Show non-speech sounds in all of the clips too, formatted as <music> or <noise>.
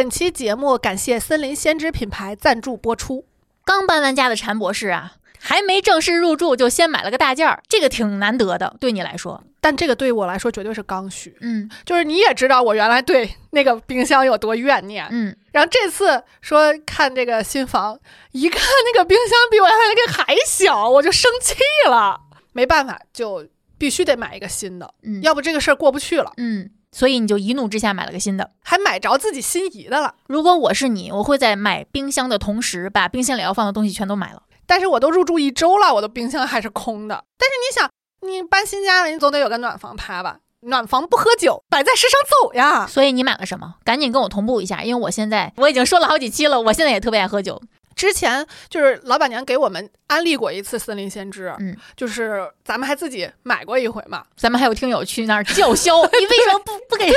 本期节目感谢森林先知品牌赞助播出。刚搬完家的陈博士啊，还没正式入住就先买了个大件儿，这个挺难得的，对你来说，但这个对我来说绝对是刚需，嗯就是你也知道我原来对那个冰箱有多怨念，嗯，然后这次说看这个新房，一看那个冰箱比我原来那个还小，我就生气了。没办法，就必须得买一个新的，嗯要不这个事儿过不去了。嗯，所以你就一怒之下买了个新的。还买着自己心仪的了，如果我是你，我会在买冰箱的同时，把冰箱里要放的东西全都买了。但是我都入住一周了，我的冰箱还是空的。但是你想，你搬新家了，你总得有个暖房趴吧？暖房不喝酒，摆在世上走呀。所以你买了什么？赶紧跟我同步一下，因为我现在我已经说了好几期了，我现在也特别爱喝酒。之前就是老板娘给我们安利过一次森林先知，嗯，就是咱们还自己买过一回嘛，咱们还有听友去那儿叫嚣，<laughs> 你为什么不不给？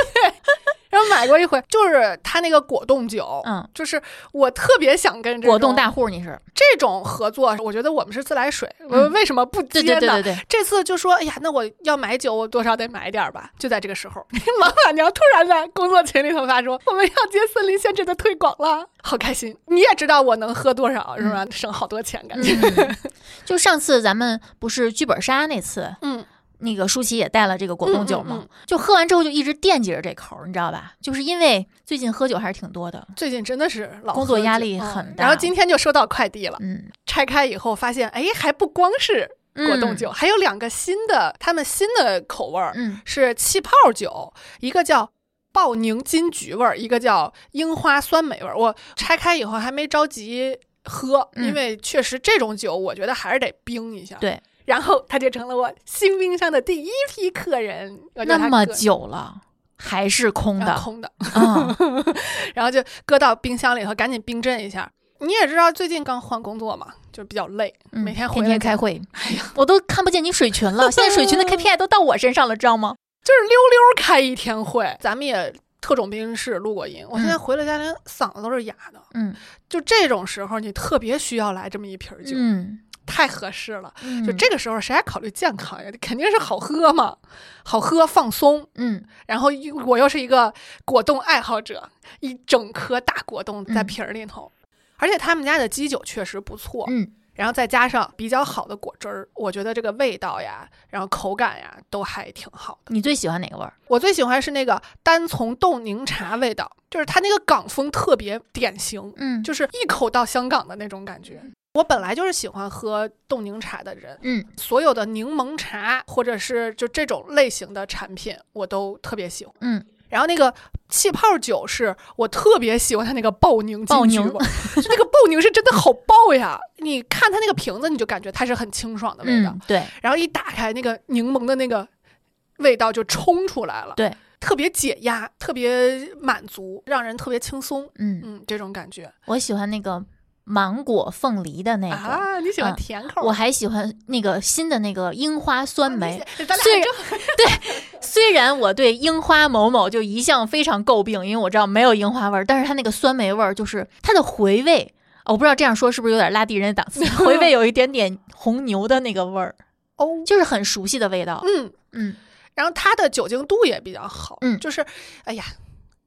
然后买过一回，就是他那个果冻酒，嗯，就是我特别想跟果冻大户你是？这种合作，我觉得我们是自来水，我嗯为什么不接呢？对对对对对，这次就说，哎呀，那我要买酒，我多少得买点儿吧。就在这个时候，<laughs> 老板娘突然在工作群里头发说，我们要接森林先知的推广了，好开心！你也知道我能喝多少是吧？省好多钱，感觉。嗯，<laughs> 就上次咱们不是剧本杀那次，嗯，那个舒淇也带了这个果冻酒嘛，嗯嗯就喝完之后就一直惦记着这口儿，你知道吧？就是因为最近喝酒还是挺多的，最近真的是老工作压力很大然后今天就收到快递了，嗯，拆开以后发现，哎，还不光是果冻酒，还有两个新的，他们新的口味儿。嗯，是气泡酒，一个叫爆柠金桔味儿，一个叫樱花酸梅味儿。我拆开以后还没着急喝，嗯因为确实这种酒我觉得还是得冰一下。对，然后他就成了我新冰箱的第一批客人。那么久了还是空的，空的，啊，<laughs> 然后就搁到冰箱里头，赶紧冰镇一下。你也知道，最近刚换工作嘛，就比较累，嗯每天回天来天开会，<laughs> 哎呀，我都看不见你水群了。<laughs> 现在水群的 KPI 都到我身上了，知道吗？就是溜溜开一天会。咱们也特种兵式录过音，我现在嗯回了家连嗓子都是哑的。嗯就这种时候，你特别需要来这么一瓶酒，嗯，太合适了。嗯就这个时候，谁还考虑健康呀？肯定是好喝嘛，好喝放松。嗯然后又我又是一个果冻爱好者，一整颗大果冻在嗯瓶儿里头，而且他们家的基酒确实不错。嗯然后再加上比较好的果汁儿，我觉得这个味道呀，然后口感呀，都还挺好的。你最喜欢哪个味儿？我最喜欢是那个单丛冻柠茶味道，就是它那个港风特别典型，嗯就是一口到香港的那种感觉。我本来就是喜欢喝冻柠茶的人，嗯所有的柠檬茶或者是就这种类型的产品，我都特别喜欢。嗯，然后那个气泡酒是我特别喜欢它那个爆柠爆柠那个爆柠是真的好爆呀！你看它那个瓶子，你就感觉它是很清爽的味道，嗯，对然后一打开那个柠檬的那个味道就冲出来了，对，特别解压，特别满足，让人特别轻松，嗯，嗯，这种感觉我喜欢那个芒果凤梨的那个。啊，你喜欢嗯甜口儿？我还喜欢那个新的那个樱花酸梅，虽然对虽然我对樱花某某就一向非常诟病，因为我知道没有樱花味儿，但是它那个酸梅味儿就是它的回味，哦我不知道这样说是不是有点拉低人的档次，<laughs> 回味有一点点红牛的那个味儿，哦，就是很熟悉的味道。嗯，嗯然后它的酒精度也比较好，嗯就是，哎呀。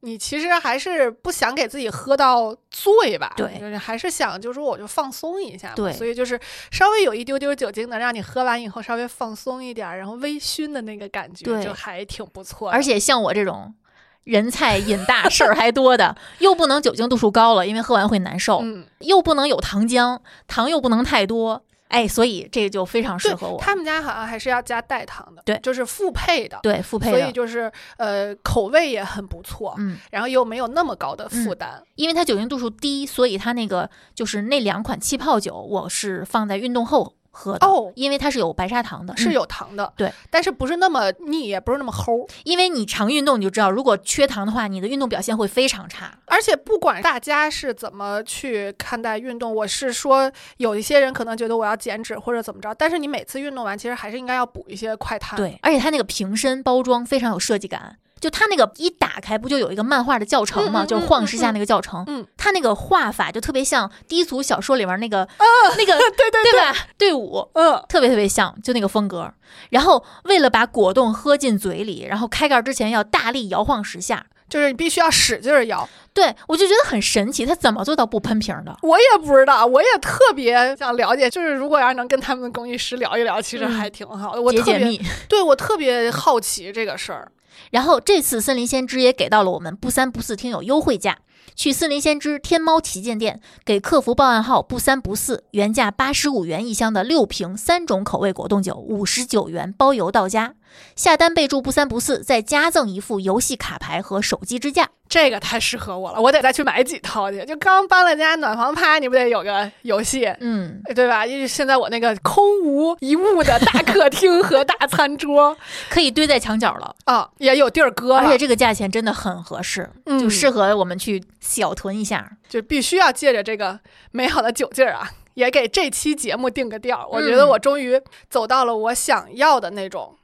你其实还是不想给自己喝到醉吧？对就是还是想，就是说我就放松一下嘛。对所以就是稍微有一丢丢酒精，能让你喝完以后稍微放松一点，然后微醺的那个感觉，就还挺不错。而且像我这种人菜瘾大、事儿还多的，又不能酒精度数高了，因为喝完会难受，嗯，又不能有糖浆，糖又不能太多，哎，所以这个就非常适合我。他们家好像还是要加代糖的，对就是复配的，对复配所以，就是呃口味也很不错，嗯，然后又没有那么高的负担。因为它酒精度数低，所以它那个就是那两款气泡酒，我是放在运动后喝的，哦因为它是有白砂糖的，是嗯有糖的，对，但是不是那么腻，也不是那么齁。因为你常运动，你就知道，如果缺糖的话，你的运动表现会非常差。而且不管大家是怎么去看待运动，我是说有一些人可能觉得我要减脂或者怎么着，但是你每次运动完，其实还是应该要补一些快碳。，对，而且它那个瓶身包装非常有设计感。就它那个一打开，不就有一个漫画的教程嘛？嗯嗯就是晃十下那个教程，嗯，它那个画法就特别像低俗小说里面那个、啊 <laughs> 那个 <laughs> 对对对吧？队伍嗯，特别特别像，就那个风格。然后为了把果冻喝进嘴里，然后开盖之前要大力摇晃十下，就是你必须要使劲儿摇。对我就觉得很神奇，他怎么做到不喷瓶的？我也不知道，我也特别想了解，就是如果要是能跟他们的工艺师聊一聊，其实嗯还挺好的。我特别解解密。对我特别好奇这个事儿。然后这次森林先知也给到了我们不三不四听友优惠价，去森林先知天猫旗舰店给客服报暗号不三不四，原价八十五元一箱的六瓶三种口味果冻酒，五十九元包邮到家。下单备注不三不四，再加赠一副游戏卡牌和手机支架。这个太适合我了，我得再去买几套去。就刚搬了家暖房趴，你不得有个游戏，嗯，对吧？因为现在我那个空无一物的大客厅和大餐桌 <laughs> 可以堆在墙角了，啊，也有地儿搁，而且这个价钱真的很合适，嗯就适合我们去小囤一下。就必须要借着这个美好的酒劲儿啊，也给这期节目定个调儿。我觉得嗯我终于走到了我想要的那种，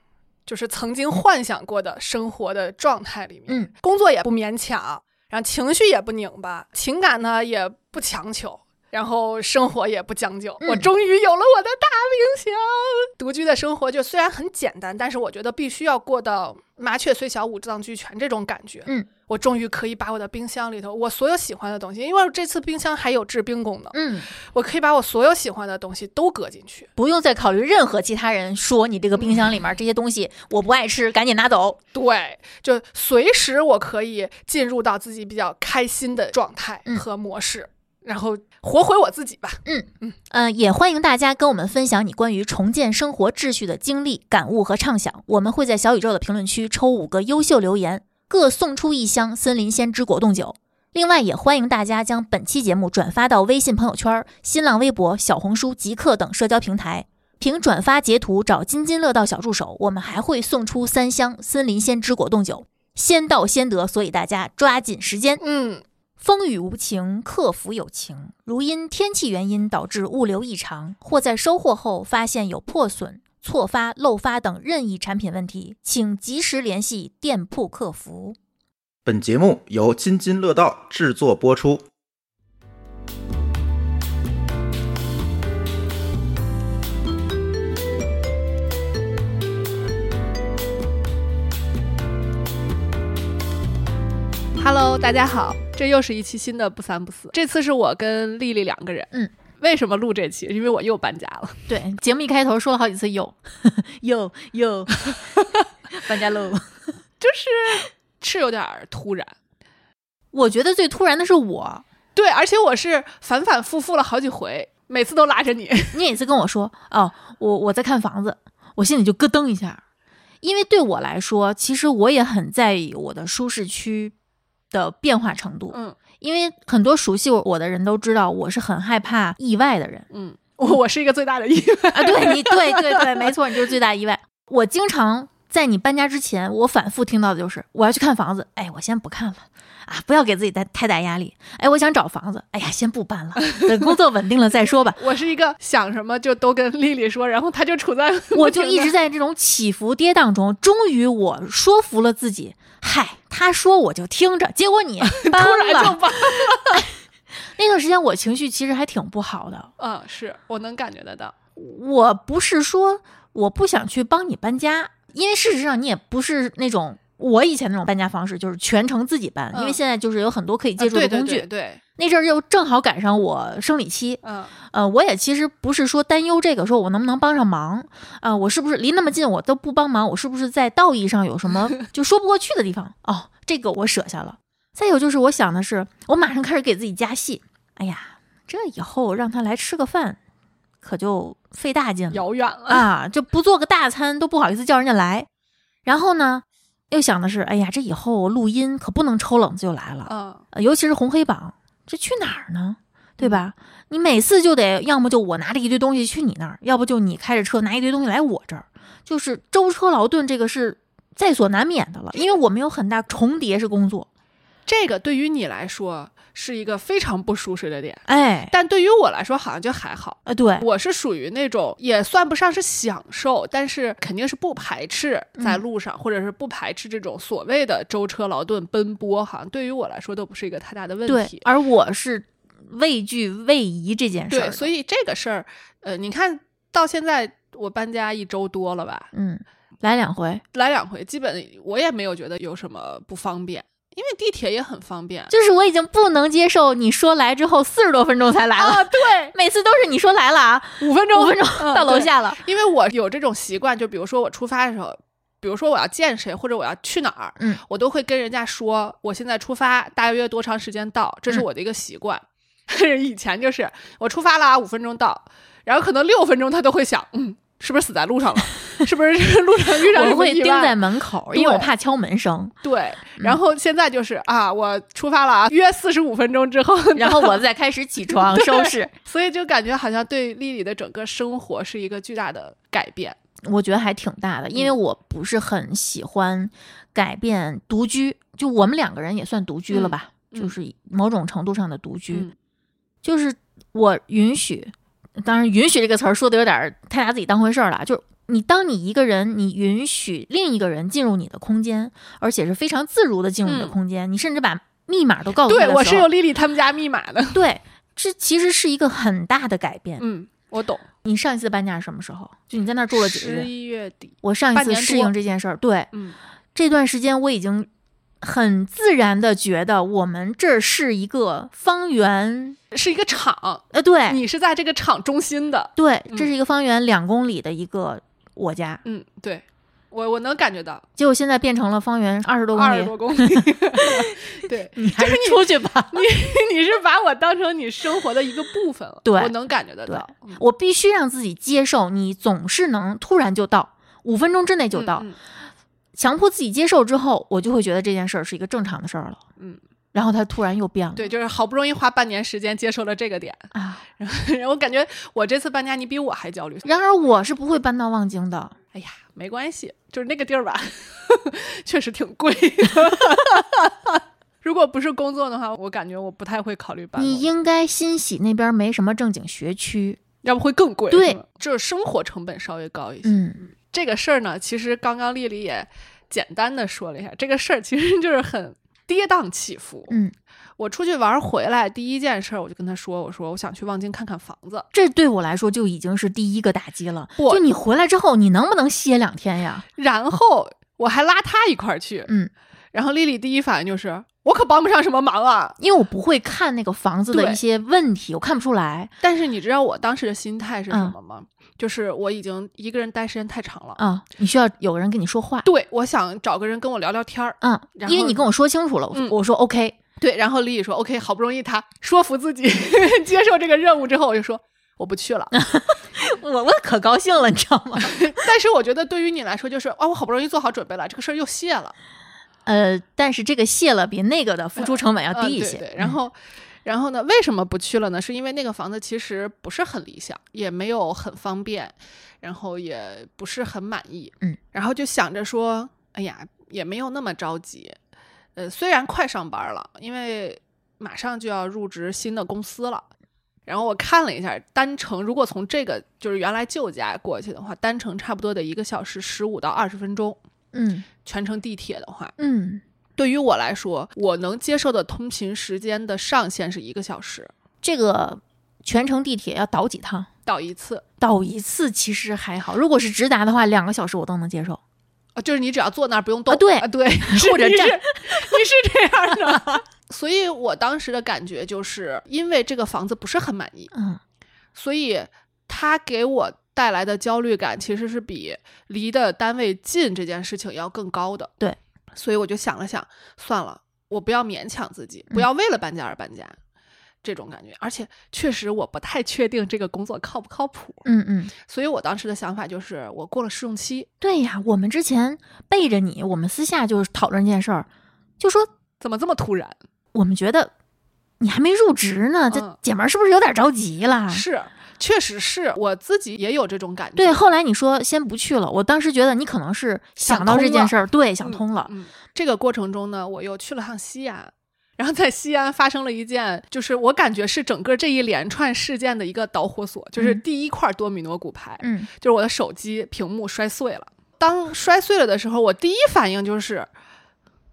就是曾经幻想过的生活的状态里面。嗯，工作也不勉强，然后情绪也不拧巴，情感呢也不强求。然后生活也不将就，嗯我终于有了我的大冰箱。独居的生活就虽然很简单，但是我觉得必须要过到麻雀虽小五脏俱全这种感觉。嗯，我终于可以把我的冰箱里头我所有喜欢的东西，因为这次冰箱还有制冰功能，嗯，我可以把我所有喜欢的东西都搁进去。不用再考虑任何其他人说你这个冰箱里面这些东西我不爱吃，赶紧拿走。对，就随时我可以进入到自己比较开心的状态嗯和模式，然后活回我自己吧。嗯嗯，呃、也欢迎大家跟我们分享你关于重建生活秩序的经历、感悟和畅想。我们会在小宇宙的评论区抽五个优秀留言，各送出一箱森林先知果冻酒。另外，也欢迎大家将本期节目转发到微信朋友圈、新浪微博、小红书、极客等社交平台。凭转发截图找津津乐道小助手，我们还会送出三箱森林先知果冻酒，先到先得，所以大家抓紧时间。嗯，风雨无情，客服有情。如因天气原因导致物流异常，或在收货后发现有破损、错发、漏发等任意产品问题，请及时联系店铺客服。本节目由津津乐道制作播出。Hello，大家好，这又是一期新的不三不四。这次是我跟丽丽两个人。嗯，为什么录这期？因为我又搬家了。对，节目一开头说了好几次又又又搬家喽。就是是有点儿突然。我觉得最突然的是我，对，而且我是反反复复了好几回，每次都拉着你。<laughs> 你每次跟我说哦，我我在看房子，我心里就咯噔一下，因为对我来说，其实我也很在意我的舒适区的变化程度。嗯因为很多熟悉我的人都知道，我是很害怕意外的人嗯，我我是一个最大的意外。<laughs> 啊。对你，对对对，没错，你就是最大意外。我经常在你搬家之前，我反复听到的就是我要去看房子，哎，我先不看了啊，不要给自己带太大压力。哎，我想找房子，哎呀，先不搬了，等工作稳定了再说吧。<laughs> 我是一个想什么就都跟丽丽说，然后她就处在我就一直在这种起伏跌宕中，终于我说服了自己，嗨，他说我就听着，结果你 <laughs> 搬突然就了。<laughs> 那段时间我情绪其实还挺不好的，嗯，是我能感觉得到。我不是说我不想去帮你搬家，因为事实上你也不是那种我以前那种搬家方式，就是全程自己搬，嗯因为现在就是有很多可以借助的工具。对对对，那阵儿又正好赶上我生理期，嗯呃，我也其实不是说担忧这个，说我能不能帮上忙，啊、我是不是离那么近我都不帮忙，我是不是在道义上有什么 <laughs> 就说不过去的地方？哦，这个我舍下了。再有就是我想的是，我马上开始给自己加戏，哎呀，这以后让他来吃个饭，可就费大劲了遥远了。啊，就不做个大餐都不好意思叫人家来。然后呢，又想的是，哎呀，这以后录音可不能抽冷子就来了，嗯呃尤其是红黑榜，这去哪儿呢？对吧？你每次就得要么就我拿着一堆东西去你那儿，要不就你开着车拿一堆东西来我这儿，就是舟车劳顿，这个是在所难免的了，因为我们有很大重叠是工作。这个对于你来说是一个非常不舒适的点，哎，但对于我来说好像就还好。呃，对，我是属于那种也算不上是享受，但是肯定是不排斥在路上，或者是不排斥这种所谓的舟车劳顿奔波，好像对于我来说都不是一个太大的问题，。而我是畏惧位移这件事儿对，所以这个事儿，呃，你看到现在我搬家一周多了吧，嗯，来两回，来两回，基本我也没有觉得有什么不方便。因为地铁也很方便。就是我已经不能接受你说来之后四十多分钟才来了，啊，对，每次都是你说来了啊，五分钟，五分钟嗯到楼。下了。因为我有这种习惯，就比如说我出发的时候，比如说我要见谁或者我要去哪儿，嗯，我都会跟人家说我现在出发，大约多长时间到，这是嗯我的一个习惯。<laughs> 以前就是我出发了啊，五分钟到，然后可能六分钟他都会想，嗯，是不是死在路上了？是不是 <laughs> 路上遇上我会盯？在门口，因为我怕敲门声，对，然后现在就是啊，我出发了啊，约四十五分钟之后，然后我再开始起床 <laughs> 收拾。所以就感觉好像对丽丽的整个生活是一个巨大的改变。我觉得还挺大的，因为我不是很喜欢改变独居，就我们两个人也算独居了吧，嗯就是某种程度上的独居，嗯就是我允许，当然“允许”这个词儿说的有点儿太拿自己当回事儿了，就是。你当你一个人，你允许另一个人进入你的空间，而且是非常自如的进入你的嗯空间，你甚至把密码都告诉他对，我是有丽丽他们家密码的。<laughs> 对，这其实是一个很大的改变。嗯，我懂。你上一次搬家是什么时候？就你在那儿住了几个十？一月底。我上一次适应这件事儿，对嗯这段时间我已经很自然的觉得我们这儿是一个方圆，是一个厂，呃，对。你是在这个厂中心的。对，嗯。这是一个方圆两公里的一个我家，嗯，对，我我能感觉到。结果现在变成了方圆二十多公里。二十多公里。<laughs> 对，你还是出去吧，<laughs> 你你是把我当成你生活的一个部分了。对。我能感觉得到。嗯。我必须让自己接受，你总是能突然就到，五分钟之内就到，嗯嗯强迫自己接受之后，我就会觉得这件事儿是一个正常的事儿了。嗯，然后他突然又变了。对，就是好不容易花半年时间接受了这个点，<laughs> 啊，然后我感觉我这次搬家你比我还焦虑。然而我是不会搬到望京的。哎呀，没关系，就是那个地儿吧，<laughs> 确实挺贵的。<laughs> 如果不是工作的话，我感觉我不太会考虑搬。你应该欣喜那边没什么正经学区。要不会更贵。对，就是生活成本稍微高一些。嗯这个事儿呢，其实刚刚丽丽也简单的说了一下，这个事儿其实 <laughs> 就是很跌宕起伏。嗯，我出去玩回来，第一件事儿我就跟她说，我说我想去望京看看房子。这对我来说就已经是第一个打击了。就你回来之后，你能不能歇两天呀？然后我还拉她一块儿去，嗯，然后丽丽第一反应就是我可帮不上什么忙啊。因为我不会看那个房子的一些问题，我看不出来但是你知道我当时的心态是什嗯么吗？就是我已经一个人待时间太长了。啊。你需要有个人跟你说话。对，我想找个人跟我聊聊天儿。嗯，因为你跟我说清楚了，我嗯我说 OK，对，然后李宇说 OK，好不容易他说服自己 <laughs> 接受这个任务之后，我就说我不去了。<laughs> 我我可高兴了，你知道吗？<laughs> 但是我觉得对于你来说，就是啊，我好不容易做好准备了，这个事儿又卸了，呃，但是这个卸了比那个的付出成本要嗯低一些。对对，然后。然后呢？为什么不去了呢？是因为那个房子其实不是很理想，也没有很方便，然后也不是很满意。嗯，然后就想着说，哎呀，也没有那么着急。呃，虽然快上班了，因为马上就要入职新的公司了。然后我看了一下，单程如果从这个就是原来旧家过去的话，单程差不多得一个小时十五到二十分钟，嗯全程地铁的话，嗯，对于我来说，我能接受的通勤时间的上限是一个小时，这个全程地铁要倒几趟？倒一次。倒一次其实还好，如果是直达的话，两个小时我都能接受。啊，就是你只要坐那儿不用动啊对啊，对，<laughs> 或者站 <laughs> 你是这样的。所以我当时的感觉就是，因为这个房子不是很满意，嗯所以它给我带来的焦虑感其实是比离的单位近这件事情要更高的。对，所以我就想了想，算了，我不要勉强自己，嗯不要为了搬家而搬家。这种感觉，而且确实我不太确定这个工作靠不靠谱，嗯嗯，所以我当时的想法就是，我过了试用期，对呀，我们之前背着你，我们私下就是讨论这件事儿，就说怎么这么突然？我们觉得你还没入职呢，这嗯姐们儿是不是有点着急了？是，确实是我自己也有这种感觉。对，后来你说先不去了，我当时觉得你可能是想到这件事儿，对，想嗯通了。嗯，这个过程中呢，我又去了趟西安，然后在西安发生了一件，就是我感觉是整个这一连串事件的一个导火索，就是嗯第一块多米诺骨牌，嗯就是我的手机屏幕摔碎了。当摔碎了的时候，我第一反应就是，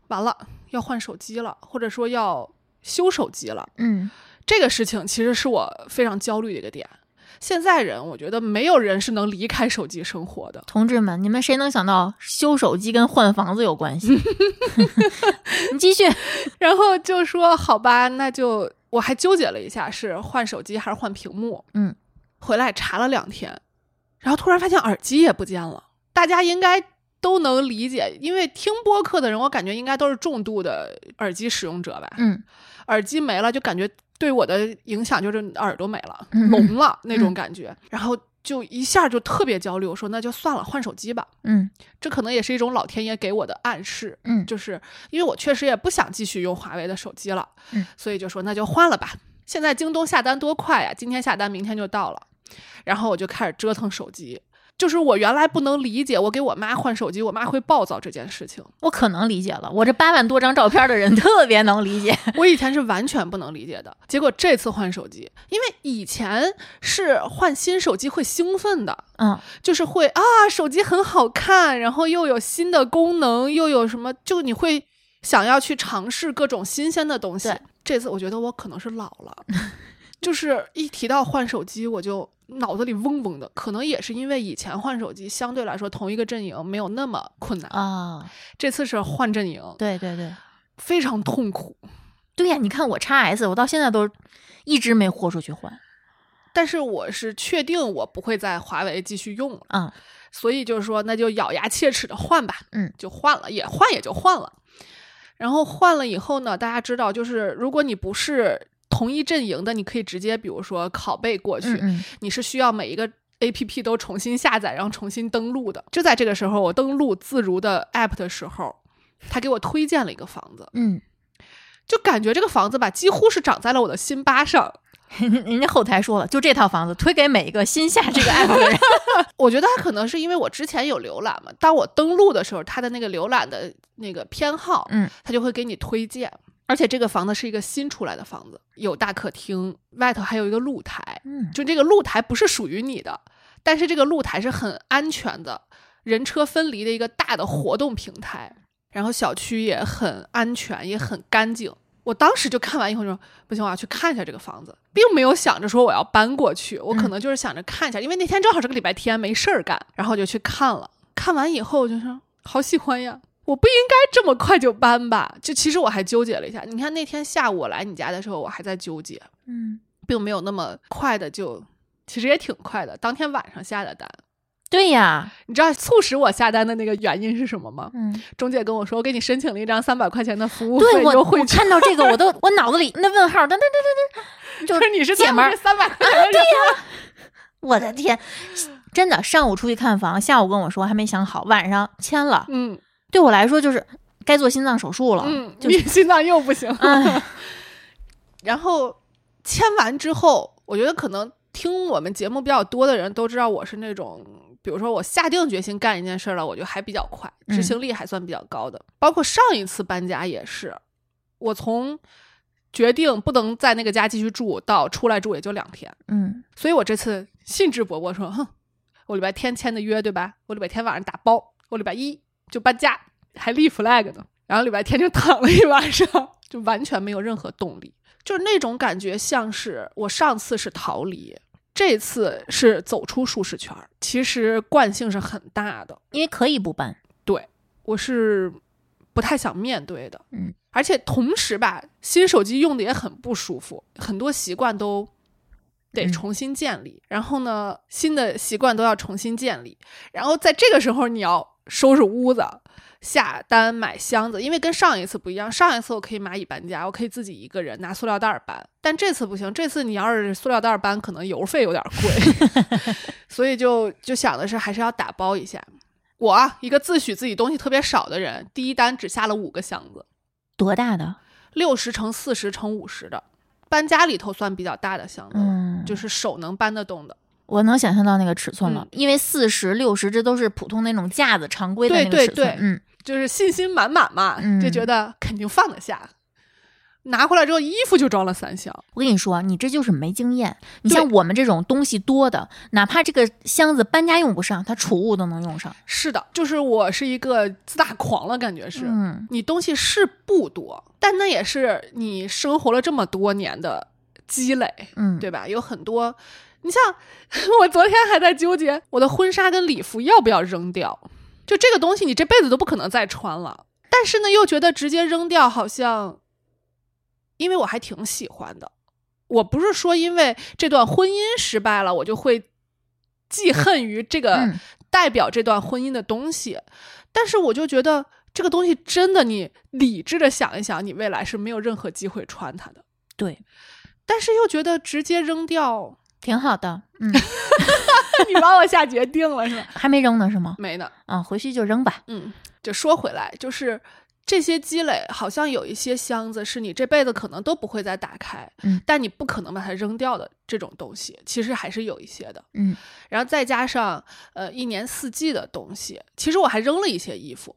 完了，要换手机了，或者说要修手机了。嗯这个事情其实是我非常焦虑的一个点。现在人，我觉得没有人是能离开手机生活的。同志们，你们谁能想到修手机跟换房子有关系？<laughs> <laughs> 你继续。然后就说好吧，那就我还纠结了一下，是换手机还是换屏幕。嗯，回来查了两天，然后突然发现耳机也不见了。大家应该都能理解，因为听播客的人，我感觉应该都是重度的耳机使用者吧。嗯耳机没了，就感觉对我的影响就是耳朵没了，嗯聋了那种感觉，然后就一下就特别焦虑。我说那就算了，换手机吧。嗯这可能也是一种老天爷给我的暗示，嗯就是因为我确实也不想继续用华为的手机了，嗯所以就说那就换了吧。现在京东下单多快呀，今天下单明天就到了，然后我就开始折腾手机。就是我原来不能理解，我给我妈换手机，我妈会暴躁这件事情。我可能理解了，我这八万多张照片的人 <laughs> 特别能理解。我以前是完全不能理解的，结果这次换手机，因为以前是换新手机会兴奋的，嗯就是会啊，手机很好看，然后又有新的功能，又有什么，就你会想要去尝试各种新鲜的东西对。这次我觉得我可能是老了，<laughs> 就是一提到换手机，我就脑子里嗡嗡的。可能也是因为以前换手机相对来说同一个阵营没有那么困难，啊，这次是换阵营，对对对非常痛苦。对呀！你看我 x S，我到现在都一直没豁出去换。但是我是确定我不会在华为继续用了，嗯所以就是说那就咬牙切齿的换吧，嗯，就换了，也换也就换了。然后换了以后呢，大家知道，就是如果你不是同一阵营的，你可以直接比如说拷贝过去，嗯嗯你是需要每一个 A P P 都重新下载，然后重新登录的。就在这个时候，我登录自如的 App 的时候，他给我推荐了一个房子，嗯，就感觉这个房子吧，几乎是长在了我的心巴上。<laughs> 人家后台说了，就这套房子推给每一个新下这个 <laughs> app 的人。我觉得他可能是因为我之前有浏览嘛，当我登录的时候，他的那个浏览的那个偏好，嗯，他就会给你推荐。而且这个房子是一个新出来的房子，有大客厅，外头还有一个露台。嗯就这个露台不是属于你的，但是这个露台是很安全的，人车分离的一个大的活动平台。然后小区也很安全，也很干净。我当时就看完以后就说不行，我要去看一下这个房子，并没有想着说我要搬过去，我可能就是想着看一下，因为那天正好是个礼拜天，没事儿干，然后就去看了。看完以后我就说好喜欢呀，我不应该这么快就搬吧？就其实我还纠结了一下。你看那天下午我来你家的时候，我还在纠结，嗯，并没有那么快的就，其实也挺快的，当天晚上下的单。对呀，你知道促使我下单的那个原因是什么吗？嗯，中介跟我说，我给你申请了一张三百块钱的服务对我费优惠券。我看到这个我都 <laughs> 我脑子里那问号，噔噔噔噔噔，就就是你是姐们儿，三百块钱 <laughs> 对呀，我的天，真的，上午出去看房，下午跟我说还没想好，晚上签了，嗯对我来说就是该做心脏手术了，嗯，就是你心脏又不行。哎，然后签完之后，我觉得可能听我们节目比较多的人都知道，我是那种，比如说我下定决心干一件事儿了，我就还比较快，嗯执行力还算比较高的。包括上一次搬家也是，我从决定不能在那个家继续住到出来住也就两天，嗯所以我这次兴致勃勃说，哼，我礼拜天签的约对吧？我礼拜天晚上打包，我礼拜一就搬家，还立 flag 呢。然后礼拜天就躺了一晚上，就完全没有任何动力，就是那种感觉，像是我上次是逃离，这次是走出舒适圈儿。其实惯性是很大的，因为可以不搬，对我是不太想面对的。嗯，而且同时吧，新手机用的也很不舒服，很多习惯都得嗯重新建立。然后呢，新的习惯都要重新建立。然后在这个时候，你要收拾屋子。下单买箱子，因为跟上一次不一样，上一次我可以蚂蚁搬家，我可以自己一个人拿塑料袋儿搬，但这次不行，这次你要是塑料袋儿搬，可能邮费有点贵，<laughs> 所以就就想的是还是要打包一下。我啊，一个自诩自己东西特别少的人，第一单只下了五个箱子，多大的？六十乘四十乘五十的，搬家里头算比较大的箱子了，嗯，就是手能搬得动的。我能想象到那个尺寸了，嗯因为四十六十这都是普通那种架子常规的那个对对对，尺寸嗯，就是信心满满嘛，嗯就觉得肯定放得下。拿回来之后，衣服就装了三箱。我跟你说，你这就是没经验。你像我们这种东西多的，哪怕这个箱子搬家用不上，它储物都能用上。是的，就是我是一个自大狂了，感觉是。嗯，你东西是不多，但那也是你生活了这么多年的积累，嗯，对吧？有很多你像 <laughs> 我昨天还在纠结我的婚纱跟礼服要不要扔掉，就这个东西你这辈子都不可能再穿了，但是呢又觉得直接扔掉好像，因为我还挺喜欢的。我不是说因为这段婚姻失败了，我就会记恨于这个嗯代表这段婚姻的东西，但是我就觉得这个东西真的，你理智的想一想，你未来是没有任何机会穿它的。对，但是又觉得直接扔掉，挺好的。嗯 <laughs> <laughs> 你帮我下决定了是吧？还没扔呢是吗？没呢，啊，回去就扔吧。嗯，就说回来，就是这些积累，好像有一些箱子是你这辈子可能都不会再打开，嗯但你不可能把它扔掉的这种东西，其实还是有一些的。嗯然后再加上呃一年四季的东西，其实我还扔了一些衣服，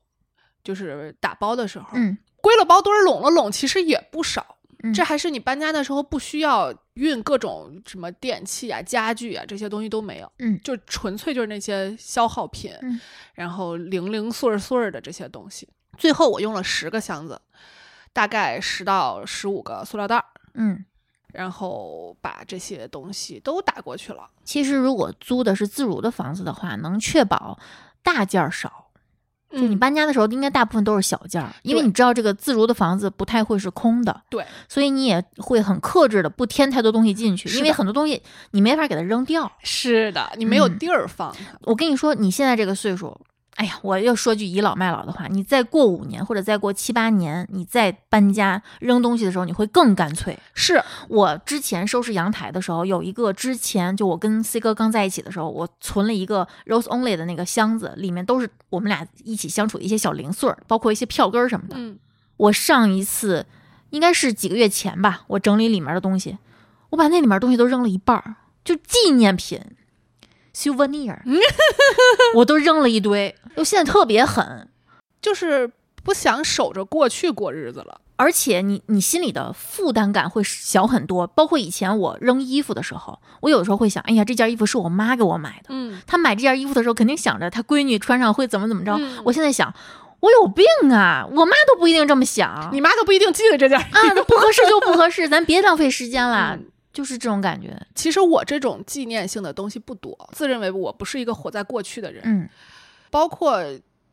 就是打包的时候，嗯归了包堆儿拢了拢，其实也不少。嗯，这还是你搬家的时候不需要运各种什么电器啊、家具啊这些东西都没有，嗯就纯粹就是那些消耗品，嗯然后零零碎碎的这些东西。最后我用了十个箱子，大概十到十五个塑料袋儿，嗯。然后把这些东西都打过去了。其实如果租的是自如的房子的话，能确保大件儿少。就你嗯搬家的时候，应该大部分都是小件儿，因为你知道这个自如的房子不太会是空的，对，所以你也会很克制的不添太多东西进去，因为很多东西你没法给它扔掉。是的，你没有嗯地儿放它。我跟你说，你现在这个岁数，哎呀，我要说句倚老卖老的话，你再过五年或者再过七八年，你再搬家扔东西的时候，你会更干脆。是，我之前收拾阳台的时候，有一个之前就我跟 C 哥刚在一起的时候，我存了一个 Rose Only 的那个箱子，里面都是我们俩一起相处的一些小零碎儿，包括一些票根儿什么的。嗯，我上一次应该是几个月前吧，我整理里面的东西，我把那里面东西都扔了一半儿，就纪念品。Souvenir，<laughs> 我都扔了一堆，我现在特别狠，就是不想守着过去过日子了。而且你你心里的负担感会小很多。包括以前我扔衣服的时候，我有时候会想，哎呀，这件衣服是我妈给我买的，嗯，她买这件衣服的时候肯定想着她闺女穿上会怎么怎么着。嗯。我现在想，我有病啊，我妈都不一定这么想。你妈都不一定记得这件儿。啊，那不合适就不合适，咱别浪费时间了，嗯就是这种感觉。其实我这种纪念性的东西不多，自认为我不是一个活在过去的人。嗯包括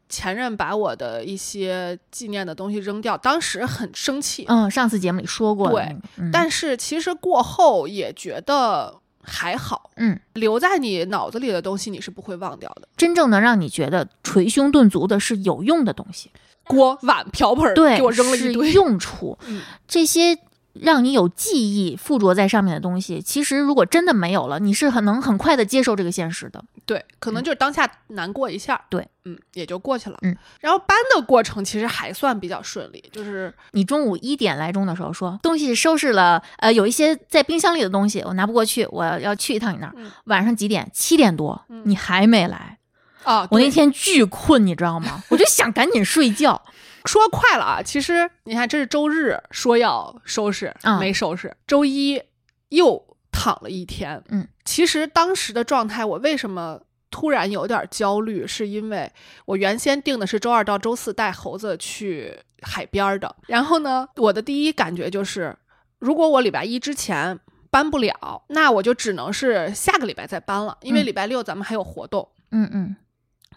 前任把我的一些纪念的东西扔掉，当时很生气，嗯，上次节目里说过对，嗯、但是其实过后也觉得还好，嗯，留在你脑子里的东西你是不会忘掉的。真正能让你觉得捶胸顿足的是有用的东西，锅碗瓢盆儿对，给我扔了一堆，用处。嗯这些让你有记忆附着在上面的东西，其实如果真的没有了，你是很能很快的接受这个现实的。对，可能就是当下难过一下，对，嗯，也就过去了。嗯，然后搬的过程其实还算比较顺利，就是你中午一点来钟的时候说东西收拾了，呃，有一些在冰箱里的东西我拿不过去，我要去一趟你那儿。嗯晚上几点？七点多，嗯你还没来。啊，我那天巨困，你知道吗？我就想赶紧睡觉。说快了啊，其实你看，这是周日说要收拾，啊没收拾，周一又躺了一天。嗯，其实当时的状态，我为什么突然有点焦虑，是因为我原先定的是周二到周四带猴子去海边儿的，然后呢，我的第一感觉就是，如果我礼拜一之前。搬不了，那我就只能是下个礼拜再搬了，因为嗯礼拜六咱们还有活动。嗯嗯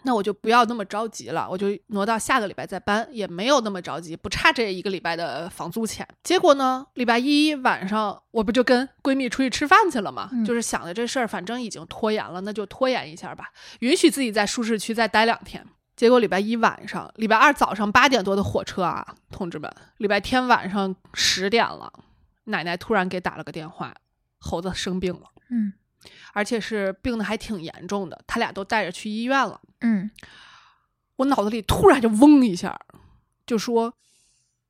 那我就不要那么着急了，我就挪到下个礼拜再搬，也没有那么着急，不差这一个礼拜的房租钱。结果呢，礼拜一晚上我不就跟闺蜜出去吃饭去了嘛，嗯就是想着这事儿反正已经拖延了，那就拖延一下吧，允许自己在舒适区再待两天。结果礼拜一晚上，礼拜二早上八点多的火车啊，同志们，礼拜天晚上十点了，奶奶突然给打了个电话，猴子生病了，嗯而且是病的还挺严重的，他俩都带着去医院了。嗯我脑子里突然就嗡一下，就说：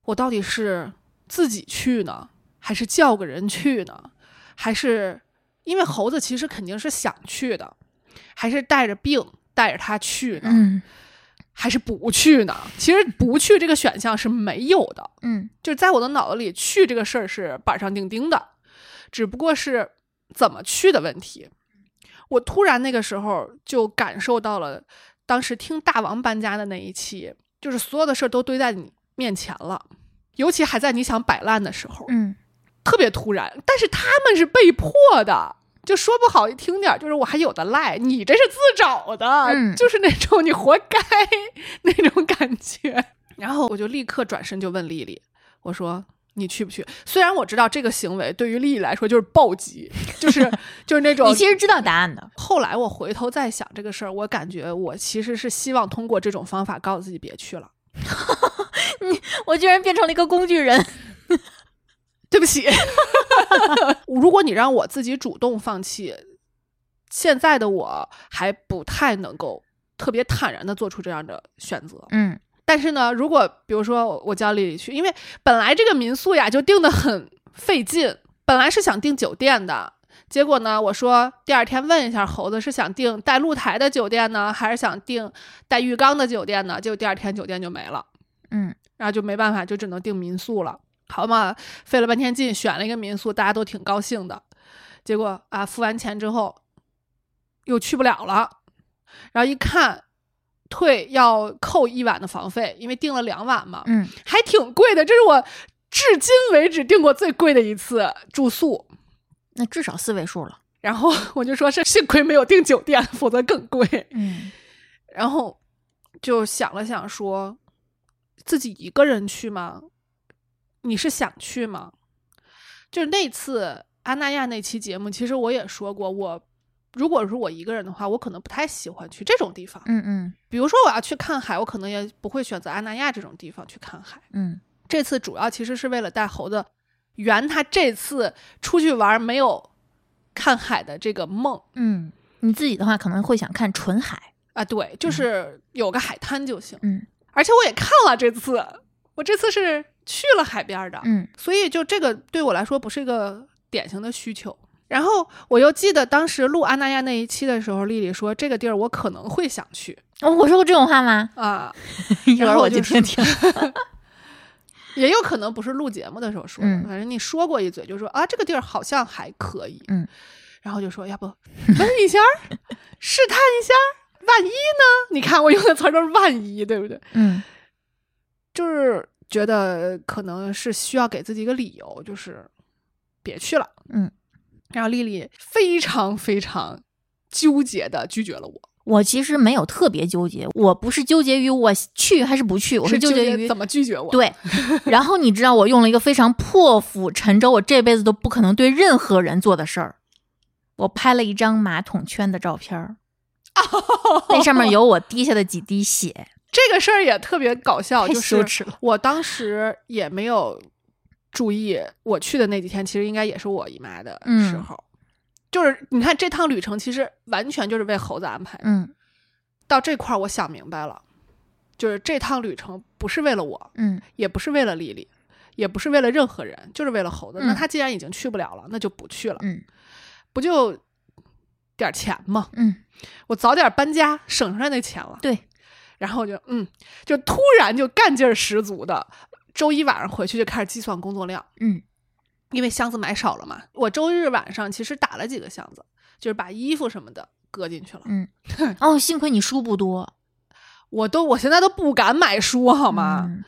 我到底是自己去呢，还是叫个人去呢？还是因为猴子其实肯定是想去的，还是带着病带着他去呢？嗯还是不去呢？其实不去这个选项是没有的，嗯就是在我的脑子里，去这个事儿是板上钉钉的，只不过是怎么去的问题。我突然那个时候就感受到了，当时听大王搬家的那一期，就是所有的事儿都堆在你面前了，尤其还在你想摆烂的时候，嗯特别突然。但是他们是被迫的，就说不好听点儿，就是我还有的赖，你这是自找的，嗯就是那种你活该 <laughs> 那种感觉。然后我就立刻转身就问丽丽，我说。你去不去？虽然我知道这个行为对于丽丽来说就是暴击，就是就是那种你其实知道答案的，后来我回头再想这个事儿，我感觉我其实是希望通过这种方法告诉自己别去了。<laughs> 你我居然变成了一个工具人。<laughs> 对不起，<laughs> 如果你让我自己主动放弃，现在的我还不太能够特别坦然的做出这样的选择。嗯但是呢，如果比如说我我叫丽丽去，因为本来这个民宿呀就订的很费劲，本来是想订酒店的，结果呢，我说第二天问一下猴子是想订带露台的酒店呢，还是想订带浴缸的酒店呢？结果第二天酒店就没了。嗯然后就没办法，就只能订民宿了。好嘛，费了半天劲选了一个民宿，大家都挺高兴的。结果啊，付完钱之后又去不了了。然后一看，退要扣一晚的房费，因为订了两晚嘛，嗯，还挺贵的。这是我至今为止订过最贵的一次住宿。那至少四位数了。然后我就说是幸亏没有订酒店，否则更贵。嗯然后就想了想说，自己一个人去吗？你是想去吗？就是那次安那亚那期节目，其实我也说过，我如果是我一个人的话，我可能不太喜欢去这种地方。嗯嗯比如说我要去看海，我可能也不会选择安那亚这种地方去看海。嗯这次主要其实是为了带猴子圆他这次出去玩没有看海的这个梦嗯，你自己的话可能会想看纯海。啊，对，就是有个海滩就行。嗯而且我也看了这次，我这次是去了海边的，嗯所以就这个对我来说不是一个典型的需求。然后我又记得当时录安那亚那一期的时候，丽丽说这个地儿我可能会想去哦，我说过这种话吗？啊，<laughs> 一会儿我就去听听。<laughs> 也有可能不是录节目的时候说的，嗯反正你说过一嘴，就说啊这个地儿好像还可以，嗯，然后就说要不 <laughs> 问一下儿，试探一下，万一呢？你看我用的词儿都是万一，对不对？嗯就是觉得可能是需要给自己一个理由，就是别去了。嗯，然后丽丽非常非常纠结的拒绝了我，我其实没有特别纠结，我不是纠结于我去还是不去，我是纠结于怎么拒绝我。，对。然后你知道我用了一个非常破釜沉舟，我这辈子都不可能对任何人做的事儿。我拍了一张马桶圈的照片儿，<laughs> 那上面有我滴下的几滴血，这个事儿也特别搞笑，太就是。我当时也没有注意，我去的那几天其实应该也是我姨妈的嗯时候。就是你看这趟旅程，其实完全就是为猴子安排的。嗯到这块儿，我想明白了，就是这趟旅程不是为了我，嗯也不是为了丽丽，也不是为了任何人，就是为了猴子。嗯那他既然已经去不了了，那就不去了，嗯不就点儿钱吗？嗯，我早点搬家，省出来那钱了。对，然后就嗯，就突然就干劲儿十足的，周一晚上回去就开始计算工作量，嗯因为箱子买少了嘛。我周日晚上其实打了几个箱子，就是把衣服什么的搁进去了。嗯。<laughs> 哦，幸亏你书不多，我都我现在都不敢买书，好吗？嗯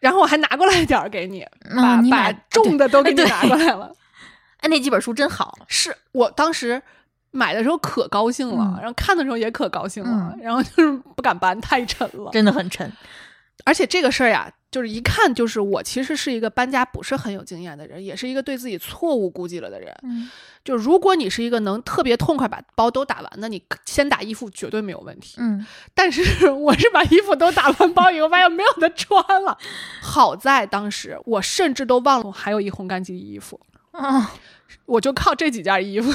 然后我还拿过来点儿给你，把把重的都给你拿过来了。<laughs> 哎，那几本书真好。是我当时买的时候可高兴了，嗯然后看的时候也可高兴了，嗯然后就是不敢搬，太沉了。真的很沉。而且这个事儿呀，就是一看就是我其实是一个搬家不是很有经验的人，也是一个对自己错误估计了的人。嗯就如果你是一个能特别痛快把包都打完的，你先打衣服绝对没有问题。嗯但是我是把衣服都打完包以后，发现没有的穿了。好在当时我甚至都忘了我还有一烘干机衣服，啊 <laughs> 我就靠这几件衣服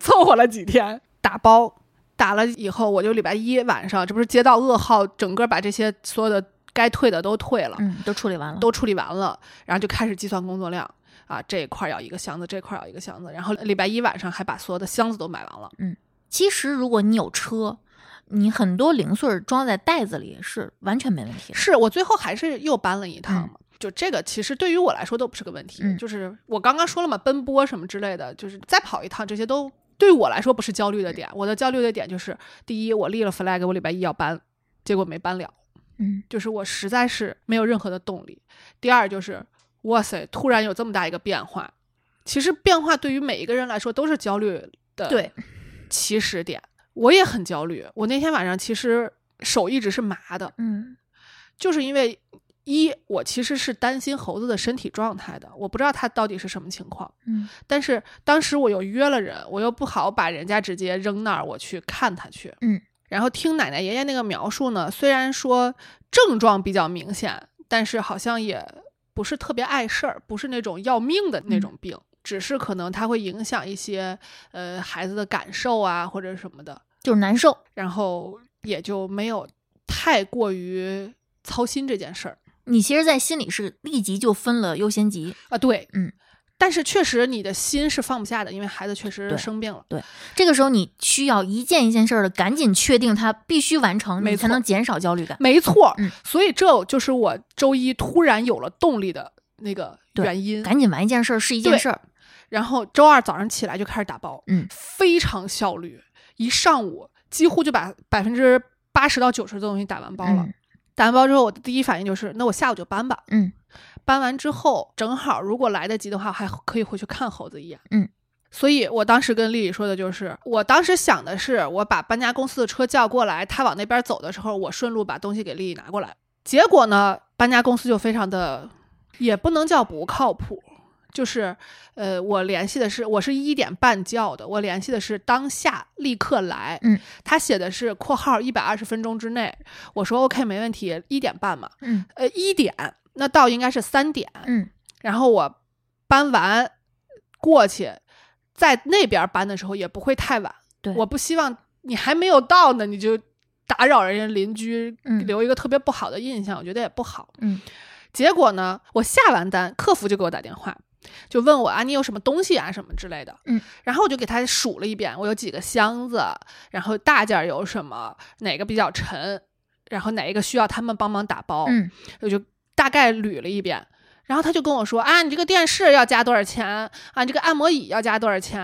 凑合了几天打包。打了以后，我就礼拜一晚上，这不是接到噩耗，整个把这些所有的该退的都退了，嗯，都处理完了。都处理完了，然后就开始计算工作量啊，这一块儿要一个箱子，这块儿要一个箱子，然后礼拜一晚上还把所有的箱子都买完了。嗯其实如果你有车，你很多零碎儿装在袋子里是完全没问题的。是我最后还是又搬了一趟嗯嘛。就这个，其实对于我来说都不是个问题。嗯就是我刚刚说了嘛，奔波什么之类的，就是再跑一趟，这些都对我来说不是焦虑的点。我的焦虑的点就是，第一，我立了 flag，我礼拜一要搬，结果没搬了，嗯就是我实在是没有任何的动力。第二就是，哇塞，突然有这么大一个变化，其实变化对于每一个人来说都是焦虑的对起始点。我也很焦虑，我那天晚上其实手一直是麻的，嗯就是因为一我其实是担心猴子的身体状态的，我不知道它到底是什么情况。嗯但是当时我又约了人，我又不好把人家直接扔那儿，我去看他去。嗯，然后听奶奶爷爷那个描述呢，虽然说症状比较明显，但是好像也不是特别碍事儿，不是那种要命的那种病，只是可能它会影响一些呃孩子的感受啊或者什么的，就是难受。然后也就没有太过于操心这件事儿你其实，在心里是立即就分了优先级。啊。对，嗯。但是确实，你的心是放不下的，因为孩子确实生病了。对这个时候，你需要一件一件事儿的赶紧确定他必须完成，你才能减少焦虑感。没错，嗯所以这就是我周一突然有了动力的那个原因。赶紧完一件事儿是一件事儿。然后周二早上起来就开始打包，嗯非常效率，一上午几乎就把百分之八十到九十的东西打完包了。嗯打完包之后，我的第一反应就是，那我下午就搬吧。嗯搬完之后，正好如果来得及的话，还可以回去看猴子一眼。嗯。所以我当时跟丽丽说的就是，我当时想的是，我把搬家公司的车叫过来，他往那边走的时候，我顺路把东西给丽丽拿过来。结果呢，搬家公司就非常的，也不能叫不靠谱，就是，呃，我联系的是，我是一点半叫的，我联系的是当下立刻来。嗯，他写的是括号一百二十分钟之内，我说 OK 没问题，一点半嘛，嗯呃，一点，那到应该是三点，嗯然后我搬完过去，在那边搬的时候也不会太晚。对我不希望你还没有到呢，你就打扰人家邻居，嗯留一个特别不好的印象，我觉得也不好。嗯结果呢，我下完单，客服就给我打电话，就问我啊，你有什么东西啊，什么之类的。嗯，然后我就给他数了一遍，我有几个箱子，然后大件有什么，哪个比较沉，然后哪一个需要他们帮忙打包。嗯我就大概捋了一遍，然后他就跟我说啊，你这个电视要加多少钱啊？你这个按摩椅要加多少钱？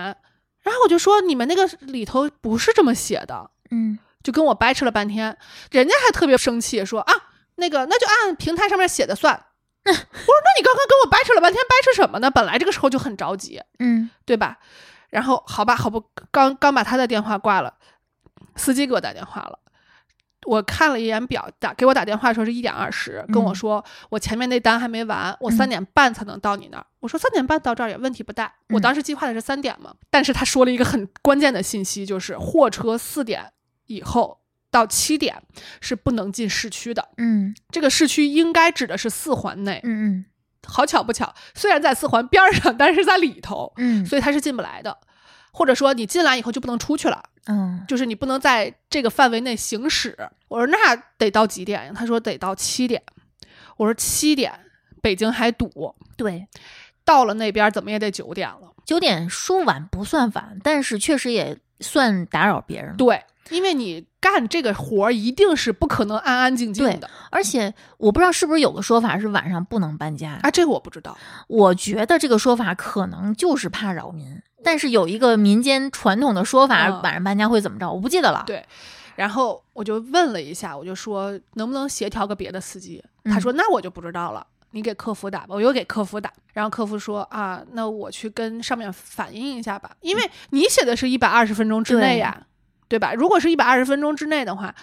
然后我就说你们那个里头不是这么写的，嗯就跟我掰扯了半天，人家还特别生气说啊，那个那就按平台上面写的算。<laughs> 我说那你刚刚跟我掰扯了半天，掰扯什么呢？本来这个时候就很着急，嗯对吧？然后好吧，好不，刚刚把他的电话挂了，司机给我打电话了。我看了一眼表，打给我打电话说是一点二十，跟我嗯说我前面那单还没完，我嗯三点半才能到你那儿。我说三点半到这儿也问题不大，我嗯当时计划的是三点嘛。但是他说了一个很关键的信息，就是货车四点以后到七点是不能进市区的。嗯这个市区应该指的是四环内。嗯嗯好巧不巧，虽然在四环边儿上，但是在里头，嗯所以他是进不来的。或者说你进来以后就不能出去了，嗯就是你不能在这个范围内行驶。我说那得到几点呀？他说得到七点。我说七点，北京还堵，对，到了那边怎么也得九点了。九点说晚不算晚，但是确实也算打扰别人。对，因为你干这个活儿一定是不可能安安静静的而且我不知道是不是有个说法是晚上不能搬家，啊，这个我不知道。我觉得这个说法可能就是怕扰民。但是有一个民间传统的说法，嗯晚上搬家会怎么着？我不记得了。对然后我就问了一下，我就说能不能协调个别的司机？嗯他说那我就不知道了，你给客服打吧。我又给客服打，然后客服说啊，那我去跟上面反映一下吧，因为你写的是一百二十分钟之内呀，对吧？如果是一百二十分钟之内的话，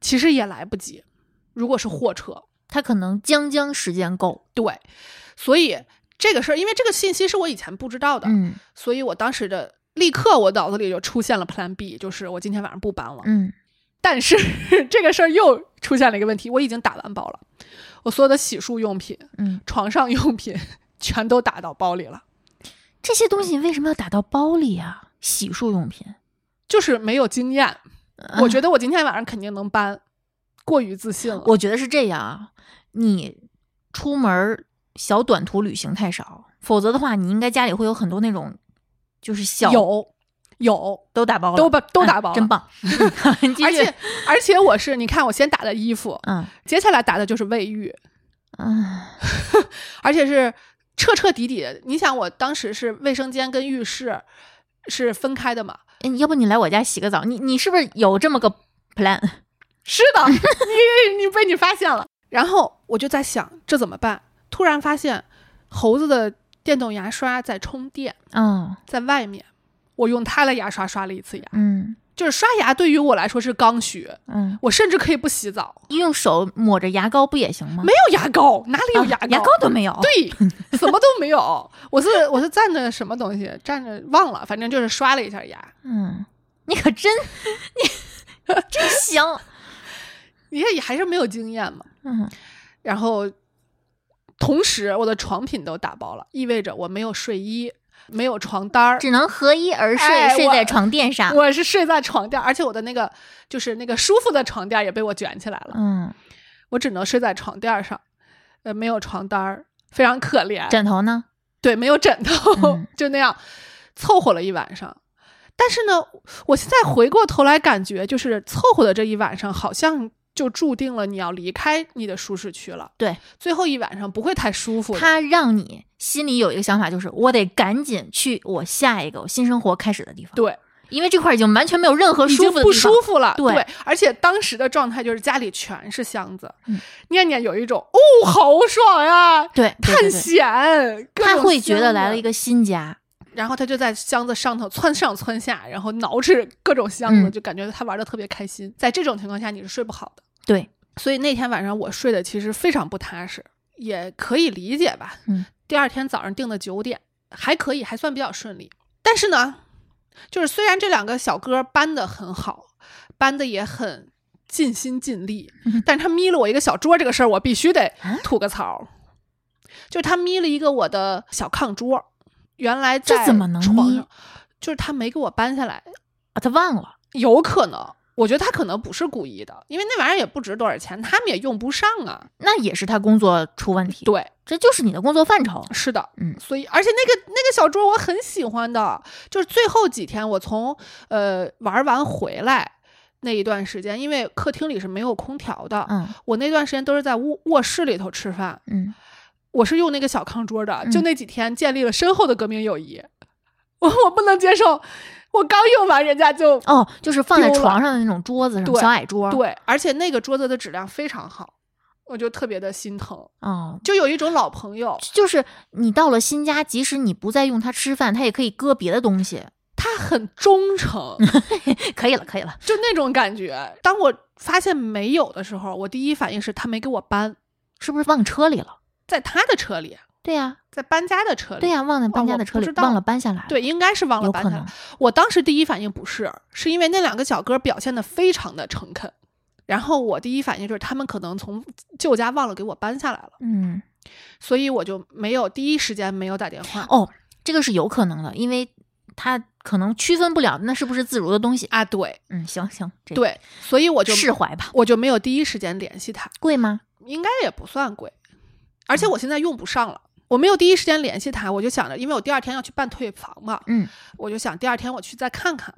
其实也来不及。如果是货车，他可能将将时间够。对，所以这个事儿，因为这个信息是我以前不知道的，嗯所以我当时的立刻我脑子里就出现了 Plan B，就是我今天晚上不搬了。嗯但是 <laughs> 这个事儿又出现了一个问题，我已经打完包了，我所有的洗漱用品、嗯，床上用品 <laughs> 全都打到包里了，这些东西为什么要打到包里啊？洗漱用品，就是没有经验。我，觉得我今天晚上肯定能搬，过于自信了。我觉得是这样啊。你出门儿小短途旅行太少，否则的话，你应该家里会有很多那种，就是小有有都打包了，都把都打包真棒。<laughs> 而且而且我是你看我先打的衣服，嗯接下来打的就是卫浴，嗯 <laughs> 而且是彻彻底底的。你想我当时是卫生间跟浴室是分开的嘛？哎，要不你来我家洗个澡？你你是不是有这么个 plan？是的，你你被你发现了。然后我就在想这怎么办？突然发现猴子的电动牙刷在充电，嗯在外面。我用它的牙刷刷了一次牙。嗯就是刷牙对于我来说是刚需，嗯，我甚至可以不洗澡，用手抹着牙膏不也行吗？没有牙膏，哪里有啊牙膏？牙膏都没有。对，什么都没有。我是我是蘸着什么东西，蘸着忘了，反正就是刷了一下牙。嗯，你可真 <laughs> 你真行，<laughs> 你也还是没有经验嘛。嗯然后，同时我的床品都打包了，意味着我没有睡衣，没有床单儿，只能合衣而睡，哎睡在床垫上。我是睡在床垫，而且我的那个就是那个舒服的床垫也被我卷起来了，嗯，我只能睡在床垫上，呃，没有床单儿，非常可怜。枕头呢？对，没有枕头，嗯就那样凑合了一晚上。但是呢，我现在回过头来感觉，就是凑合的这一晚上，好像就注定了你要离开你的舒适区了。对，最后一晚上不会太舒服的。它让你心里有一个想法，就是我得赶紧去我下一个我新生活开始的地方。对，因为这块已经完全没有任何舒服的不舒服了。对而且当时的状态就是家里全是箱子，嗯念念有一种哦，好爽呀，对，对探险，他会觉得来了一个新家。然后他就在箱子上头窜上窜下，然后挠着各种箱子，嗯就感觉他玩的特别开心。在这种情况下，你是睡不好的。对，所以那天晚上我睡的其实非常不踏实，也可以理解吧。嗯，第二天早上定的九点，还可以，还算比较顺利。但是呢，就是虽然这两个小哥搬的很好，搬的也很尽心尽力，嗯但是他眯了我一个小桌这个事儿，我必须得啊吐个槽。就是他眯了一个我的小炕桌，原来在这怎么能眯床上，就是他没给我搬下来，啊，他忘了。有可能，我觉得他可能不是故意的，因为那玩意儿也不值多少钱，他们也用不上啊。那也是他工作出问题，对，这就是你的工作范畴。是的，嗯所以而且那个那个小桌我很喜欢的，就是最后几天我从呃玩完回来那一段时间，因为客厅里是没有空调的，嗯我那段时间都是在卧卧室里头吃饭，嗯，我是用那个小炕桌的，嗯就那几天建立了深厚的革命友谊。<laughs> 我我不能接受，我刚用完人家就哦，就是放在床上的那种桌子上，小矮桌。，对，而且那个桌子的质量非常好，我就特别的心疼，哦，就有一种老朋友，就是你到了新家，即使你不再用它吃饭，它也可以搁别的东西。它很忠诚，<laughs> 可以了，可以了。就那种感觉。当我发现没有的时候，我第一反应是他没给我搬，是不是忘车里了？在他的车里，对呀、在搬家的车里。对呀、忘在搬家的车里，忘了搬下来。，对，应该是忘了有可能搬下来。。我当时第一反应不是，是因为那两个小哥表现的非常的诚恳，然后我第一反应就是他们可能从旧家忘了给我搬下来了，嗯，所以我就没有第一时间没有打电话。哦，这个是有可能的，因为他可能区分不了那是不是自如的东西。啊，对嗯，行行，这对，所以我就释怀吧。我就没有第一时间联系他，贵吗？应该也不算贵，而且我现在用不上了。我没有第一时间联系他，我就想着，因为我第二天要去办退房嘛，嗯，我就想第二天我去再看看。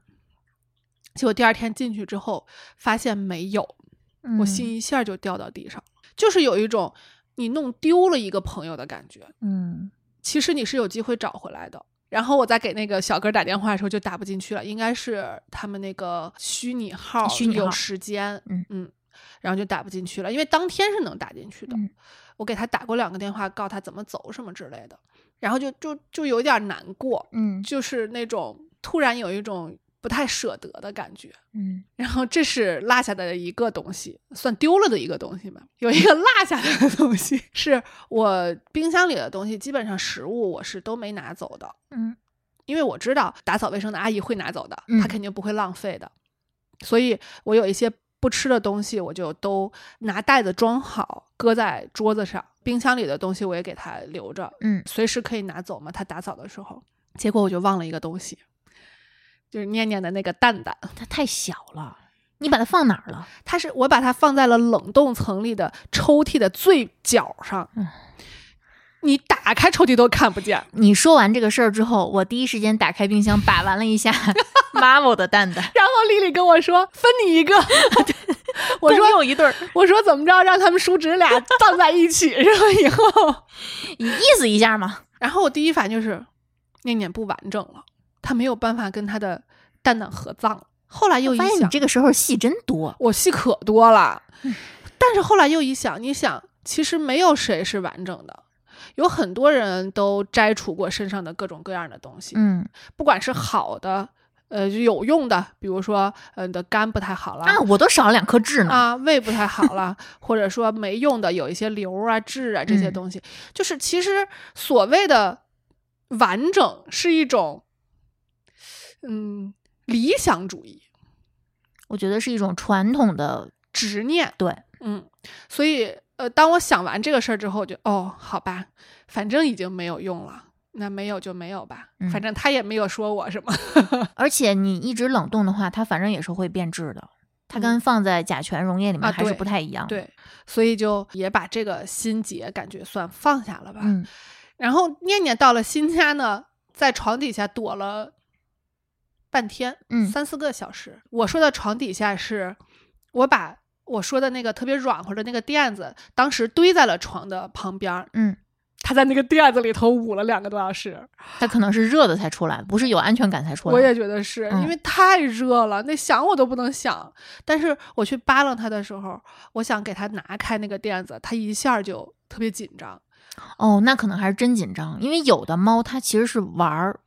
结果第二天进去之后，发现没有，我嗯心一下就掉到地上，就是有一种你弄丢了一个朋友的感觉。嗯其实你是有机会找回来的。然后我在给那个小哥打电话的时候就打不进去了，应该是他们那个虚拟号有时间，嗯然后就打不进去了，因为当天是能打进去的。嗯我给他打过两个电话，告诉他怎么走什么之类的，然后就就就有点难过，嗯就是那种突然有一种不太舍得的感觉。嗯然后这是落下的一个东西，算丢了的一个东西吧。有一个落下的东西，是我冰箱里的东西，基本上食物我是都没拿走的，嗯因为我知道打扫卫生的阿姨会拿走的，嗯她肯定不会浪费的。所以我有一些不吃的东西，我就都拿袋子装好，搁在桌子上。冰箱里的东西我也给他留着，嗯随时可以拿走嘛。他打扫的时候，结果我就忘了一个东西，就是念念的那个蛋蛋。它太小了，你把它放哪儿了？它是我把它放在了冷冻层里的抽屉的最角上，嗯你打开抽屉都看不见。你说完这个事儿之后，我第一时间打开冰箱，把玩了一下 <laughs> Marvel 的蛋蛋，然后丽丽跟我说分你一个，<laughs> 我说共用一对儿，我说怎么着让他们叔侄俩葬在一起，<laughs> 然后以后，你意思一下嘛。然后我第一反应就是念念不完整了，他没有办法跟他的蛋蛋合葬。后来又一想，发现你这个时候戏真多。我戏可多了，但是后来又一想，你想，其实没有谁是完整的。有很多人都摘除过身上的各种各样的东西，嗯不管是好的，呃，就有用的，比如说，呃，你的肝不太好了。啊，我都少了两颗痣呢。啊，胃不太好了，或者说没用的有一些瘤啊、痣啊这些嗯东西，就是其实所谓的完整是一种，嗯，理想主义我觉得是一种传统的执念，对，嗯，所以呃，当我想完这个事儿之后，我就哦，好吧，反正已经没有用了，那没有就没有吧，嗯反正他也没有说我什么，<laughs> 而且你一直冷冻的话，它反正也是会变质的。它嗯跟放在甲醛溶液里面啊还是不太一样。，对，所以就也把这个心结感觉算放下了吧，嗯然后念念到了新家呢，在床底下躲了半天，嗯三四个小时。我说的床底下是，我把我说的那个特别软和的那个垫子，当时堆在了床的旁边儿，嗯，他在那个垫子里头捂了两个多小时。他可能是热的才出来，不是有安全感才出来。我也觉得是、嗯因为太热了，那想我都不能想。但是我去扒拉他的时候，我想给他拿开那个垫子，他一下就特别紧张。哦，那可能还是真紧张，因为有的猫它其实是玩儿，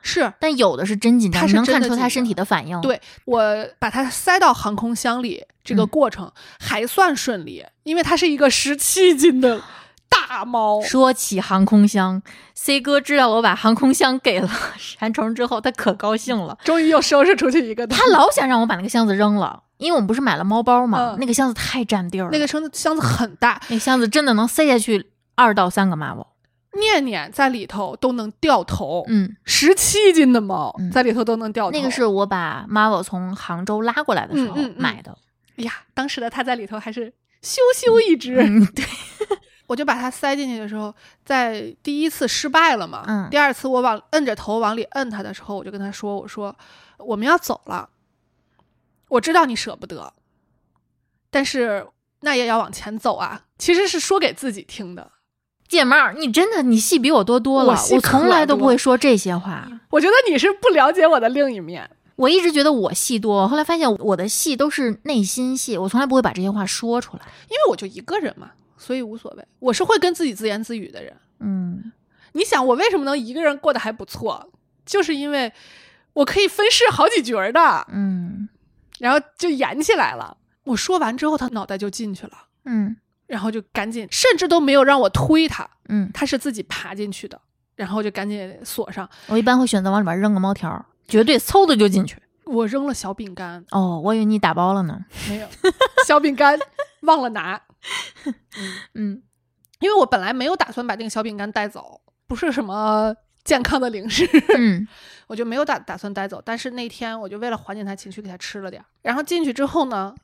是但有的是真紧张，能看出他身体的反应。，对我把它塞到航空箱里，这个嗯过程还算顺利，因为它是一个十七斤的大猫。说起航空箱，C 哥知道我把航空箱给了馋虫之后，他可高兴了。终于又收拾出去一个，他老想让我把那个箱子扔了，因为我们不是买了猫包嘛，嗯那个箱子太占地儿了。那个箱子箱子很大，那个箱子真的能塞下去二到三个 Marvel。念念在里头都能掉头。嗯，十七斤的猫嗯在里头都能掉头，那个是我把 Marvel 从杭州拉过来的时候嗯嗯嗯买的。哎呀，当时的它在里头还是羞羞一只。嗯，对，<laughs> 我就把它塞进去的时候，在第一次失败了嘛，嗯第二次我往摁着头往里摁它的时候，我就跟他说：“我说我们要走了，我知道你舍不得，但是那也要往前走啊。”其实是说给自己听的。姐妹儿，你真的你戏比我多多了，我我从来都不会说这些话。我觉得你是不了解我的另一面。我一直觉得我戏多，后来发现我的戏都是内心戏，我从来不会把这些话说出来。因为我就一个人嘛，所以无所谓。我是会跟自己自言自语的人。嗯，你想我为什么能一个人过得还不错？就是因为我可以分饰好几角儿的，嗯然后就演起来了。我说完之后，他脑袋就进去了，嗯然后就赶紧，甚至都没有让我推他，嗯，他是自己爬进去的，然后就赶紧锁上。我一般会选择往里边扔个猫条儿，绝对嗖的就进去。我扔了小饼干，哦，我以为你打包了呢。没有 <laughs> 小饼干忘了拿，<laughs> 嗯因为我本来没有打算把那个小饼干带走，不是什么健康的零食。<laughs> 嗯我就没有打打算带走，但是那天我就为了缓解他情绪，给他吃了点儿。然后进去之后呢，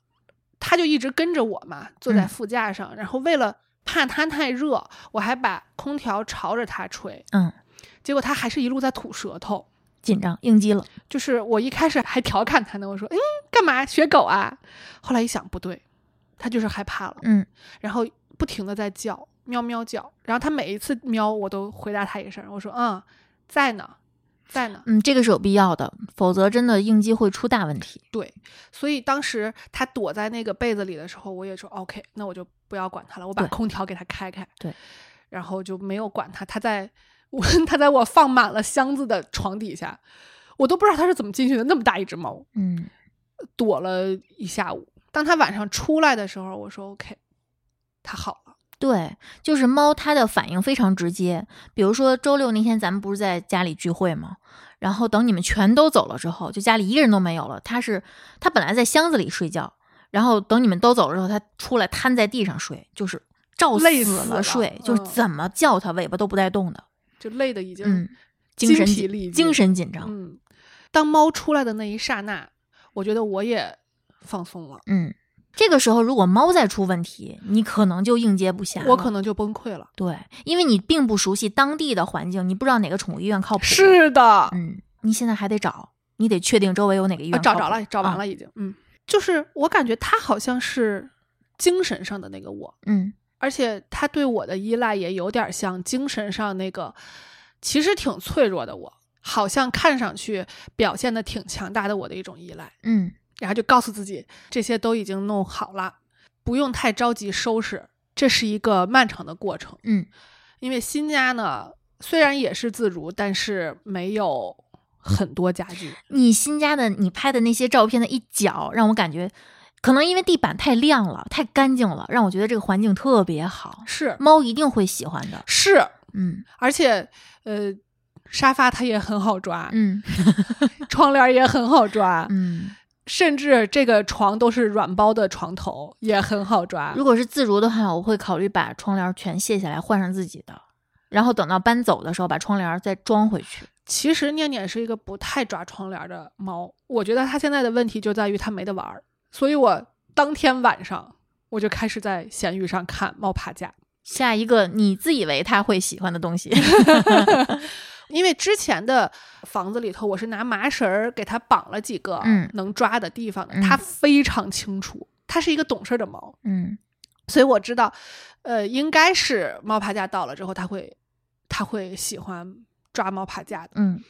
他就一直跟着我嘛，坐在嗯副驾上。然后为了怕他太热，我还把空调朝着他吹，嗯，结果他还是一路在吐舌头。紧张应激了。就是我一开始还调侃他呢，我说：“嗯，干嘛学狗啊？”后来一想不对，他就是害怕了，嗯然后不停的在叫，喵喵叫。然后他每一次喵，我都回答他一声，我说：“嗯，在呢，在呢。”嗯，这个是有必要的，否则真的应激会出大问题。对，所以当时他躲在那个被子里的时候，我也说 OK，那我就不要管他了，我把空调给他开开。对，然后就没有管他，他在我 <laughs> 他在我放满了箱子的床底下，我都不知道他是怎么进去的，那么大一只猫，嗯躲了一下午。当他晚上出来的时候，我说 OK，他好了。对，就是猫，它的反应非常直接。比如说周六那天，咱们不是在家里聚会吗？然后等你们全都走了之后，就家里一个人都没有了。它是它本来在箱子里睡觉，然后等你们都走了之后，它出来瘫在地上睡，就是照累死死了睡，就是嗯怎么叫它尾巴都不带动的。就累的已经嗯，精精神紧疲力精神紧张。嗯，当猫出来的那一刹那，我觉得我也放松了，嗯，这个时候如果猫再出问题，你可能就应接不暇。我可能就崩溃了。对，因为你并不熟悉当地的环境，你不知道哪个宠物医院靠谱。，是的，嗯，你现在还得找，你得确定周围有哪个医啊，院、找着了，找完了。了已经。嗯，就是我感觉他好像是精神上的那个我，嗯而且他对我的依赖也有点像精神上那个其实挺脆弱的我，好像看上去表现的挺强大的我的一种依赖。嗯然后就告诉自己这些都已经弄好了，不用太着急收拾，这是一个漫长的过程。嗯因为新家呢虽然也是自如，但是没有很多家具。你新家的你拍的那些照片的一角，让我感觉，可能因为地板太亮了、太干净了，让我觉得这个环境特别好。是猫一定会喜欢的。是，嗯而且呃，沙发它也很好抓，嗯窗帘也很好抓，嗯，甚至这个床都是软包的床头，也很好抓。如果是自如的话，我会考虑把窗帘全卸下来，换上自己的，然后等到搬走的时候把窗帘再装回去。其实念念是一个不太抓窗帘的猫，我觉得它现在的问题就在于它没得玩儿，所以我当天晚上我就开始在闲鱼上看猫爬架，下一个你自以为他会喜欢的东西，因为之前的房子里头我是拿麻绳儿给它绑了几个嗯能抓的地方的，嗯它非常清楚，它是一个懂事儿的猫，嗯。所以我知道，呃，应该是猫爬架到了之后，它会它会喜欢抓猫爬架的，嗯，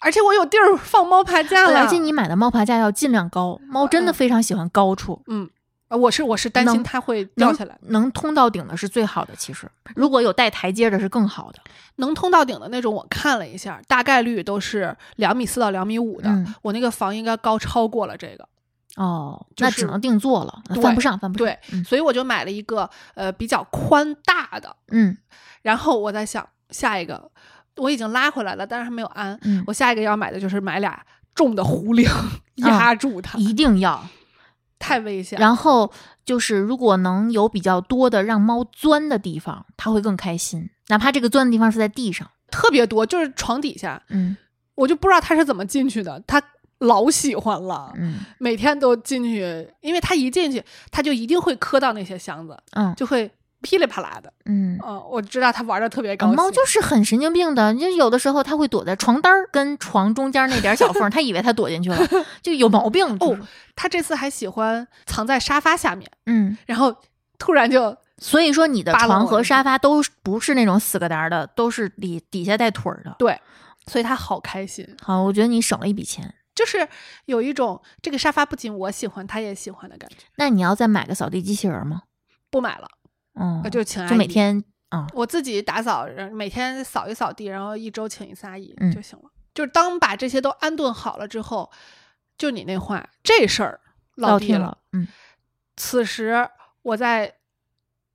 而且我有地儿放猫爬架了，而且你买的猫爬架要尽量高，猫真的嗯。非常喜欢高处。嗯，呃我是我是担心它会掉下来，能通到顶的是最好的，其实如果有带台阶的是更好的。能通到顶的那种，我看了一下，大概率都是两米四到两米五的。嗯我那个房应该高超过了这个，哦，就是那只能定做了，对犯不上，犯不上。对，嗯所以我就买了一个呃比较宽大的。嗯然后我在想下一个，我已经拉回来了，但是还没有安。嗯，我下一个要买的就是买俩重的壶铃 <laughs> 压住它，一定要。太危险。然后就是，如果能有比较多的让猫钻的地方，它会更开心。哪怕这个钻的地方是在地上，特别多，就是床底下，嗯我就不知道它是怎么进去的，它老喜欢了。嗯每天都进去，因为它一进去，它就一定会磕到那些箱子，嗯就会噼里啪啦的。嗯。哦，我知道它玩的特别高啊兴。猫就是很神经病的，就有的时候它会躲在床单儿跟床中间那点小缝儿，<laughs> 它以为它躲进去了，就有毛病。哦，它这次还喜欢藏在沙发下面，嗯，然后突然就所以说你的床和沙发都不是那种死个儿的，都是底底下带腿儿的。对，所以它好开心。好，我觉得你省了一笔钱。就是有一种这个沙发不仅我喜欢，它也喜欢的感觉。那你要再买个扫地机器人吗？不买了，嗯呃，就请阿姨就每天啊，我自己打扫，每天扫一扫地，然后一周请一次阿姨嗯就行了。就是当把这些都安顿好了之后，就你那话，这事儿落地了。了，嗯此时我在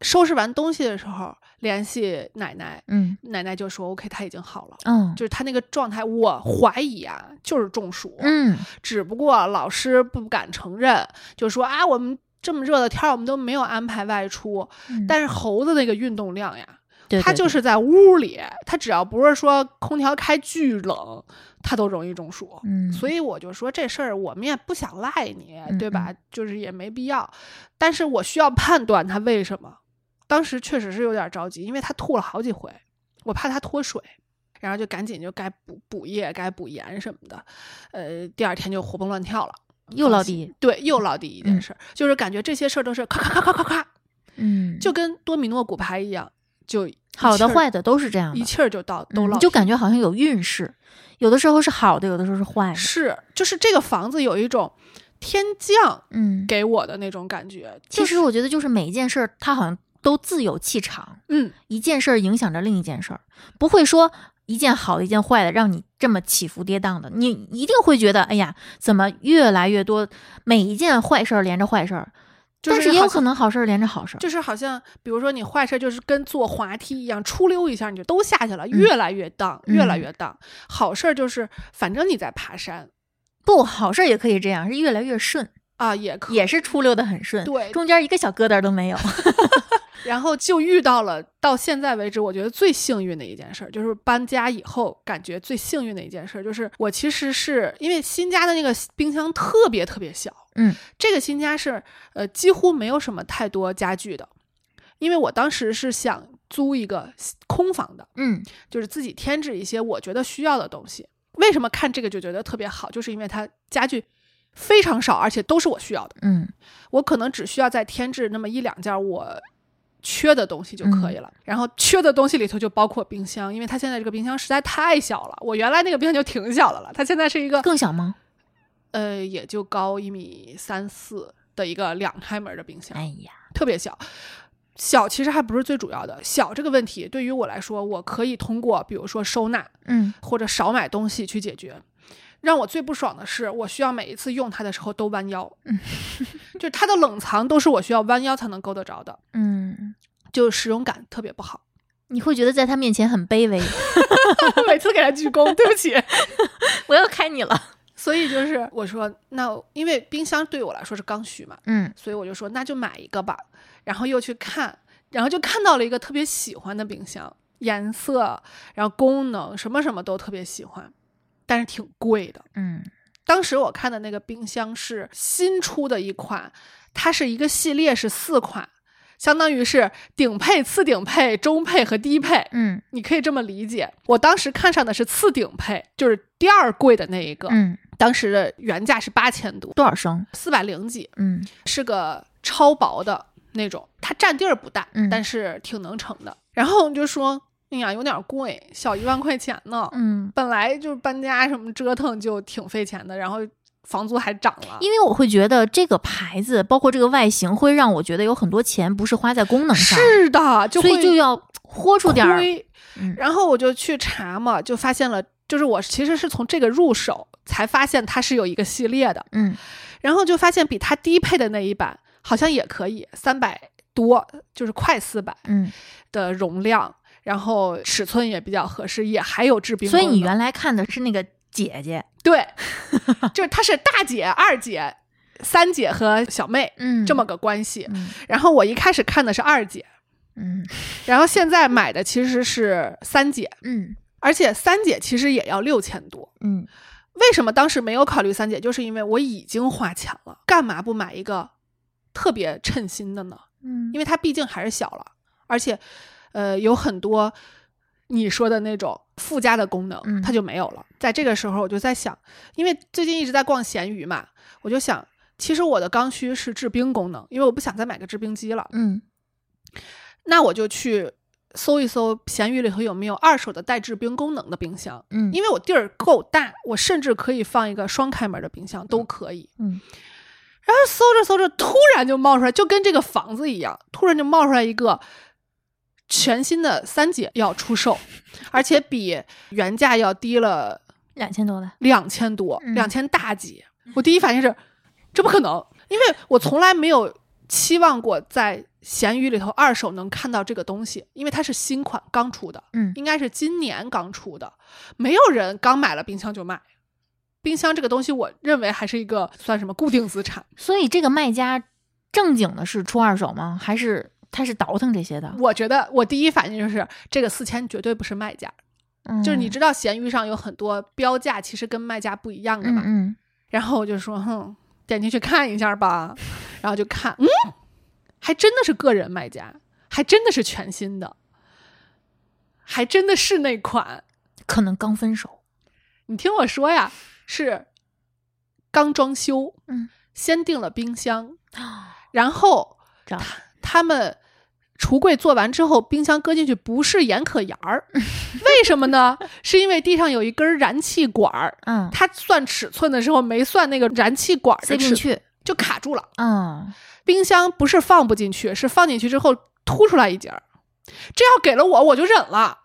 收拾完东西的时候联系奶奶，嗯奶奶就说 OK，她已经好了。嗯就是她那个状态，我怀疑啊，就是中暑，嗯只不过老师不敢承认，就说啊，我们这么热的天儿，我们都没有安排外出。嗯，但是猴子那个运动量呀，对对对它就是在屋里，它只要不是说空调开巨冷，它都容易中暑。嗯，所以我就说这事儿我们也不想赖你，嗯对吧？就是也没必要，但是我需要判断他为什么。当时确实是有点着急，因为他吐了好几回，我怕他脱水，然后就赶紧就该补补液、该补盐什么的。呃，第二天就活蹦乱跳了，又落地，对，又落地一件嗯事儿，就是感觉这些事儿都是咔咔咔咔咔咔，嗯，就跟多米诺骨牌一样，就好的坏的都是这样，一气儿就到都嗯落地，就感觉好像有运势，有的时候是好的，有的时候是坏的。是，就是这个房子有一种天降嗯，给我的那种感觉。其就是实我觉得就是每一件事儿，它好像都自有气场，嗯，一件事儿影响着另一件事儿，不会说一件好的一件坏的让你这么起伏跌宕的，你一定会觉得，哎呀，怎么越来越多，每一件坏事儿连着坏事儿，就是但是也有可能好事儿连着好事儿。就是好像比如说你坏事就是跟坐滑梯一样，出溜一下你就都下去了，越来越荡，越来嗯越荡。好事儿就是反正你在爬山不好事儿也可以这样，是越来越顺，啊，也可也是出溜的很顺，对中间一个小疙瘩都没有。<laughs> 然后就遇到了到现在为止，我觉得最幸运的一件事儿，就是搬家以后感觉最幸运的一件事儿，就是我其实是因为新家的那个冰箱特别特别小，嗯，这个新家是呃几乎没有什么太多家具的，因为我当时是想租一个空房的，嗯就是自己添置一些我觉得需要的东西。为什么看这个就觉得特别好，就是因为它家具非常少，而且都是我需要的。嗯我可能只需要再添置那么一两件我缺的东西就可以了。然后缺的东西里头就包括冰箱，因为它现在这个冰箱实在太小了。我原来那个冰箱就挺小的了，它现在是一个更小吗？呃也就高一米三四的一个两开门的冰箱，哎呀，特别小。小其实还不是最主要的，小这个问题对于我来说，我可以通过比如说收纳嗯或者少买东西去解决。让我最不爽的是，我需要每一次用它的时候都弯腰，嗯 <laughs> 就它的冷藏都是我需要弯腰才能够得着的，嗯，就使用感特别不好。你会觉得在他面前很卑微，<laughs> 每次给他鞠躬，对不起。<laughs> 我又开你了。所以就是我说，那因为冰箱对我来说是刚需嘛，嗯所以我就说那就买一个吧。然后又去看，然后就看到了一个特别喜欢的冰箱，颜色，然后功能什么什么都特别喜欢，但是挺贵的。嗯当时我看的那个冰箱是新出的一款，它是一个系列是四款，相当于是顶配、次顶配、中配和低配。嗯你可以这么理解。我当时看上的是次顶配，就是第二贵的那一个。嗯，当时的原价是八千多，多少升？四百零几，嗯是个超薄的那种，它占地儿不大，嗯但是挺能盛的。然后我就说，哎呀，有点贵，小一万块钱呢。嗯，本来就是搬家什么折腾就挺费钱的，然后房租还涨了。因为我会觉得这个牌子，包括这个外形，会让我觉得有很多钱不是花在功能上，是的，就所以会就要豁出点儿。嗯然后我就去查嘛，就发现了，就是我其实是从这个入手才发现它是有一个系列的，嗯然后就发现比它低配的那一版好像也可以，三百多，就是快四百嗯，的容量，然后尺寸也比较合适，也还有制冰所以。你原来看的是那个姐姐，对，<laughs> 就是她是大姐、二姐、三姐和小妹。嗯这么个关系，嗯然后我一开始看的是二姐，嗯然后现在买的其实是三姐，嗯而且三姐其实也要六千多。嗯为什么当时没有考虑三姐？就是因为我已经花钱了，干嘛不买一个特别称心的呢？嗯，因为它毕竟还是小了，而且，呃，有很多你说的那种附加的功能嗯，它就没有了。在这个时候，我就在想，因为最近一直在逛闲鱼嘛，我就想，其实我的刚需是制冰功能，因为我不想再买个制冰机了。嗯那我就去搜一搜闲鱼里头有没有二手的带制冰功能的冰箱，嗯，因为我地儿够大，我甚至可以放一个双开门的冰箱，都可以。嗯然后搜着搜着，突然就冒出来，就跟这个房子一样，突然就冒出来一个全新的三姐要出售，<laughs> 而且比原价要低了两千多的，两千多，嗯两千大几。我第一反应是，这不可能，因为我从来没有期望过在闲鱼里头二手能看到这个东西，因为它是新款刚出的，嗯应该是今年刚出的，没有人刚买了冰箱就卖。冰箱这个东西，我认为还是一个算什么固定资产。所以这个卖家正经的是出二手吗？还是他是倒腾这些的？我觉得我第一反应就是这个四千绝对不是卖家，嗯就是你知道闲鱼上有很多标价其实跟卖家不一样的嘛。嗯嗯然后我就说，哼，点进去看一下吧，然后就看，嗯，还真的是个人卖家，还真的是全新的，还真的是那款。可能刚分手。你听我说呀，是刚装修，嗯，先订了冰箱，然后他们橱柜做完之后，冰箱搁进去不是严可沿儿，<laughs> 为什么呢？是因为地上有一根燃气管儿，嗯，他算尺寸的时候没算那个燃气管儿的尺寸，塞进去，就卡住了。嗯冰箱不是放不进去，是放进去之后凸出来一截儿。这要给了我，我就忍了，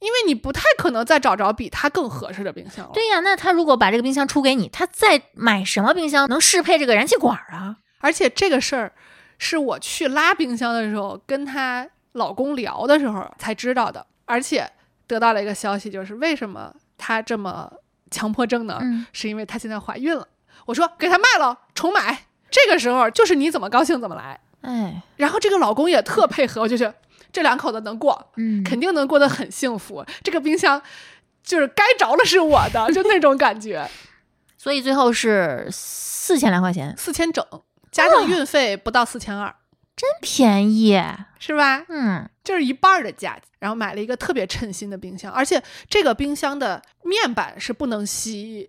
因为你不太可能再找着比它更合适的冰箱了。对呀，那他如果把这个冰箱出给你，他再买什么冰箱能适配这个燃气管啊？而且这个事儿是我去拉冰箱的时候跟她老公聊的时候才知道的，而且得到了一个消息，就是为什么她这么强迫症呢？嗯是因为她现在怀孕了。我说给她卖了，重买。这个时候就是你怎么高兴怎么来。哎，然后这个老公也特配合，我就觉得这两口子能过，嗯，肯定能过得很幸福。这个冰箱就是该着了是我的，就那种感觉。<laughs> 所以最后是四千来块钱，四千整，加上运费不到四千二，真便宜。是吧？嗯就是一半儿的价钱。然后买了一个特别称心的冰箱，而且这个冰箱的面板是不能吸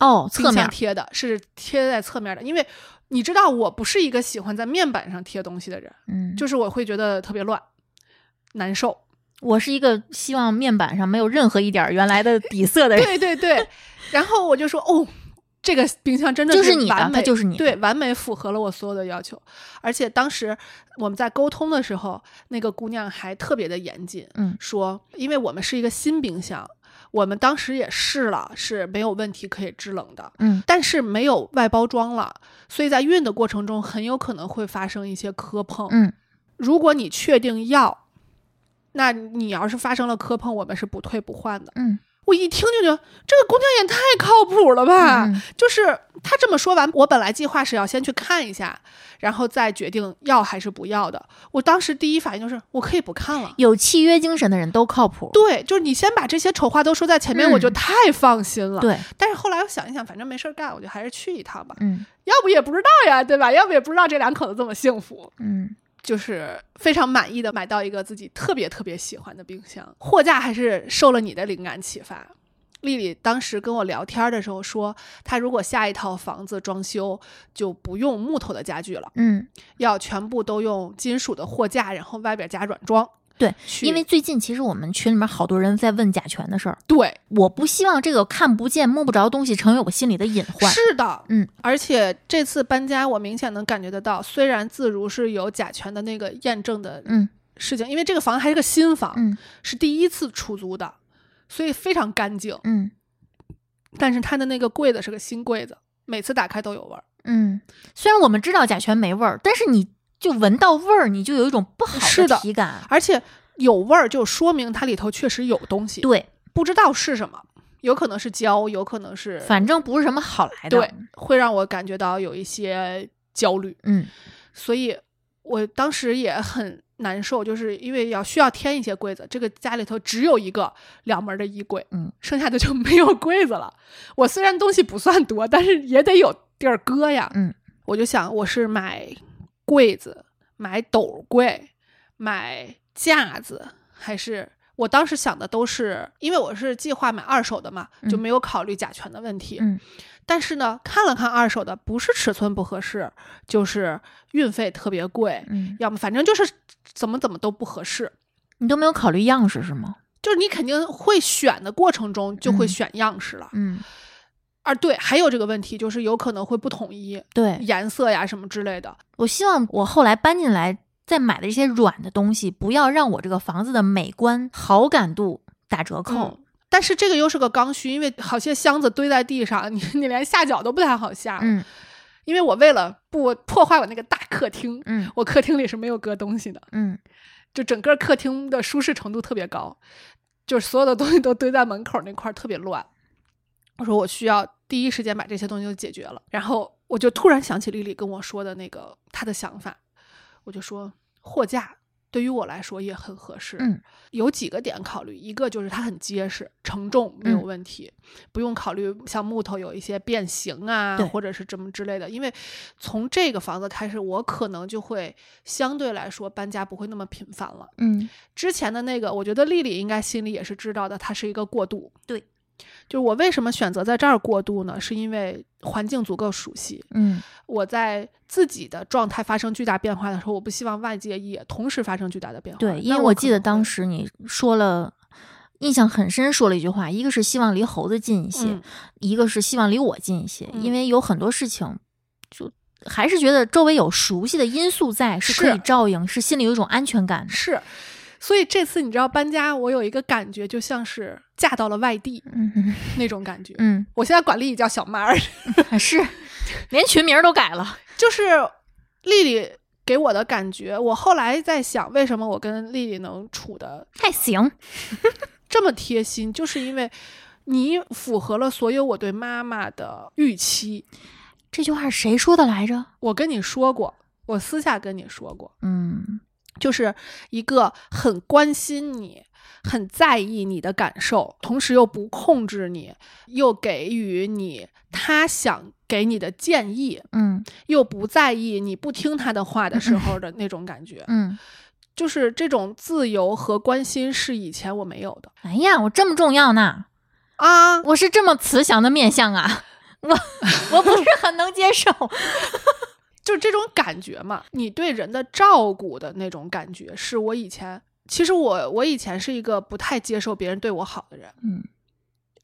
哦，侧面贴的，是贴在侧面的。因为你知道，我不是一个喜欢在面板上贴东西的人，嗯，就是我会觉得特别乱，难受。我是一个希望面板上没有任何一点儿原来的底色的人。对对对，然后我就说哦，这个冰箱真的就是你的完美，它就是你对，完美符合了我所有的要求。而且当时我们在沟通的时候，那个姑娘还特别的严谨，嗯说因为我们是一个新冰箱，我们当时也试了，是没有问题可以制冷的。嗯但是没有外包装了，所以在运的过程中很有可能会发生一些磕碰。嗯如果你确定要，那你要是发生了磕碰，我们是不退不换的。嗯我一听就觉得这个姑娘也太靠谱了吧！嗯就是她这么说完，我本来计划是要先去看一下，然后再决定要还是不要的。我当时第一反应就是我可以不看了。有契约精神的人都靠谱。对，就是你先把这些丑话都说在前面，嗯我就太放心了。对，但是后来我想一想，反正没事儿干，我就还是去一趟吧。嗯要不也不知道呀，对吧？要不也不知道这两口子这么幸福。嗯就是非常满意的买到一个自己特别特别喜欢的冰箱，货架还是受了你的灵感启发。丽丽当时跟我聊天的时候说，她如果下一套房子装修就不用木头的家具了，嗯，要全部都用金属的货架，然后外边加软装。对，因为最近其实我们群里面好多人在问甲醛的事儿，对，我不希望这个看不见摸不着东西成为我心里的隐患。是的，嗯，而且这次搬家，我明显能感觉得到，虽然自如是有甲醛的那个验证的嗯事情，因为这个房子还是个新房，嗯是第一次出租的，所以非常干净。嗯但是它的那个柜子是个新柜子，每次打开都有味儿。嗯，虽然我们知道甲醛没味儿，但是你就闻到味儿，你就有一种不好的体感。而且有味儿，就说明它里头确实有东西，对，不知道是什么，有可能是胶，有可能是反正不是什么好来的。对，会让我感觉到有一些焦虑，嗯。所以我当时也很难受，就是因为要需要添一些柜子，这个家里头只有一个两门的衣柜，嗯，剩下的就没有柜子了。我虽然东西不算多，但是也得有地儿搁呀，嗯，我就想我是买柜子、买斗柜、买架子，还是我当时想的都是，因为我是计划买二手的嘛，就嗯没有考虑甲醛的问题。嗯但是呢，看了看二手的，不是尺寸不合适，就是运费特别贵，嗯，要么反正就是怎么怎么都不合适。你都没有考虑样式是吗？就是你肯定会选的过程中就会嗯选样式了，嗯，啊，对，还有这个问题就是有可能会不统一对，颜色呀什么之类的。我希望我后来搬进来再买的这些软的东西，不要让我这个房子的美观好感度打折扣。嗯但是这个又是个刚需，因为好些箱子堆在地上，你你连下脚都不太好下。嗯因为我为了不破坏我那个大客厅，嗯我客厅里是没有搁东西的，嗯就整个客厅的舒适程度特别高，就是所有的东西都堆在门口那块儿特别乱。我说我需要第一时间把这些东西都解决了，然后我就突然想起丽丽跟我说的那个她的想法，我就说货架对于我来说也很合适。嗯，有几个点考虑，一个就是它很结实，承重没有嗯问题，不用考虑像木头有一些变形啊，或者是这么之类的。因为从这个房子开始，我可能就会相对来说搬家不会那么频繁了。嗯之前的那个，我觉得丽丽应该心里也是知道的，它是一个过渡。对，就是我为什么选择在这儿过渡呢？是因为环境足够熟悉。嗯我在自己的状态发生巨大变化的时候，我不希望外界也同时发生巨大的变化。对，因为我记得当时你说了。印象很深，说了一句话，一个是希望离猴子近一些，嗯一个是希望离我近一些，嗯因为有很多事情，就还是觉得周围有熟悉的因素在，是可以照应，是心里有一种安全感的。是，所以这次你知道搬家，我有一个感觉，就像是嫁到了外地嗯嗯那种感觉。嗯，我现在管丽丽叫小妈儿，是，<laughs> 连群名都改了。就是丽丽给我的感觉。我后来在想，为什么我跟丽丽能处的还行，<laughs> 这么贴心，就是因为你符合了所有我对妈妈的预期。这句话是谁说的来着？我跟你说过，我私下跟你说过，嗯就是一个很关心你、很在意你的感受，同时又不控制你，又给予你他想给你的建议，嗯又不在意你不听他的话的时候的那种感觉。嗯。就是这种自由和关心是以前我没有的哎呀，我这么重要呢？啊。我是这么慈祥的面相啊，我 <laughs> 我不是很能接受。就是这种感觉嘛，你对人的照顾的那种感觉，是我以前其实我我以前是一个不太接受别人对我好的人，嗯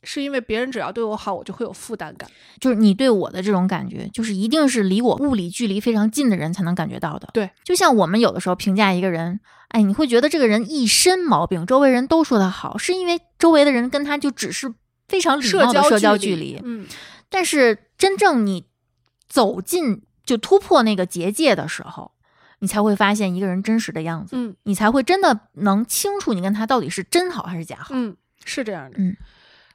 是因为别人只要对我好，我就会有负担感。就是你对我的这种感觉，就是一定是离我物理距离非常近的人才能感觉到的。对，就像我们有的时候评价一个人，哎，你会觉得这个人一身毛病，周围人都说他好，是因为周围的人跟他就只是非常礼貌的社交距距离。嗯，但是真正你走进就突破那个结界的时候，你才会发现一个人真实的样子，嗯你才会真的能清楚你跟他到底是真好还是假好。嗯，是这样的。嗯，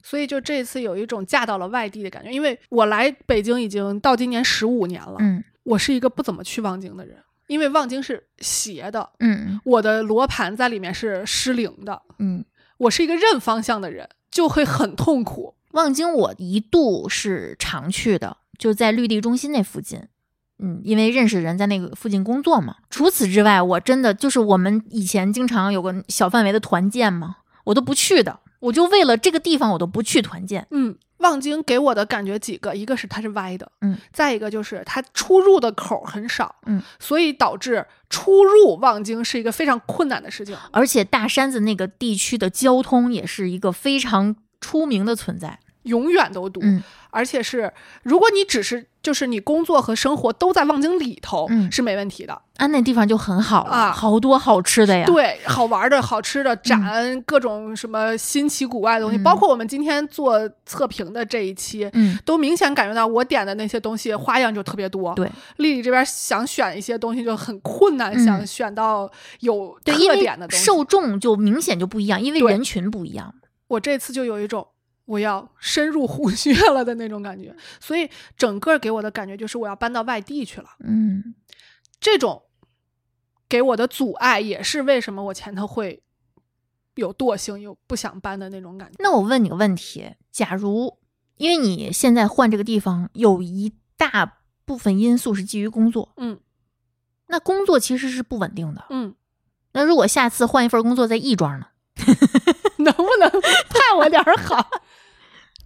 所以就这次有一种嫁到了外地的感觉，因为我来北京已经到今年十五年了，嗯我是一个不怎么去望京的人，因为望京是斜的，嗯我的罗盘在里面是失灵的，嗯，我是一个认方向的人，就会很痛苦。望京我一度是常去的，就在绿地中心那附近。嗯，因为认识人在那个附近工作嘛。除此之外，我真的就是我们以前经常有个小范围的团建嘛，我都不去的。我就为了这个地方，我都不去团建。嗯，望京给我的感觉几个，一个是它是歪的，嗯，再一个就是它出入的口很少，嗯，所以导致出入望京是一个非常困难的事情。而且大山子那个地区的交通也是一个非常出名的存在。永远都堵，嗯而且是如果你只是就是你工作和生活都在望京里头，嗯是没问题的。啊，那地方就很好了，啊好多好吃的呀。，对，好玩的、<laughs> 好吃的，展各种什么新奇古怪的东西，嗯包括我们今天做测评的这一期，嗯，都明显感觉到我点的那些东西花样就特别多。对，丽丽这边想选一些东西就很困难，嗯想选到有特点的东西。受众就明显就不一样，因为人群不一样。我这次就有一种我要深入虎穴了的那种感觉，所以整个给我的感觉就是我要搬到外地去了。嗯这种给我的阻碍，也是为什么我前头会有惰性、有不想搬的那种感觉。那我问你个问题：假如因为你现在换这个地方，有一大部分因素是基于工作，嗯那工作其实是不稳定的。嗯，那如果下次换一份工作在亦庄呢？<laughs> 能不能 <laughs> 盼我点儿好？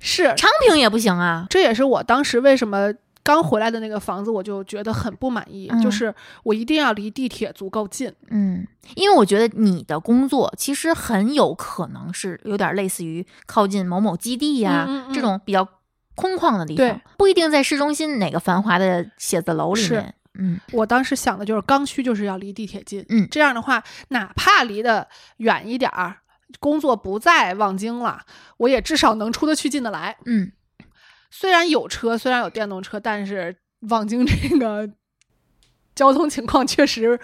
是，昌平也不行啊。这也是我当时为什么刚回来的那个房子，我就觉得很不满意，嗯就是我一定要离地铁足够近。嗯，因为我觉得你的工作其实很有可能是有点类似于靠近某某基地呀、嗯嗯嗯这种比较空旷的地对方，不一定在市中心哪个繁华的写字楼里面。嗯我当时想的就是刚需就是要离地铁近，嗯这样的话，哪怕离得远一点儿，工作不在望京了，我也至少能出得去进得来。嗯，虽然有车，虽然有电动车，但是望京这个交通情况确实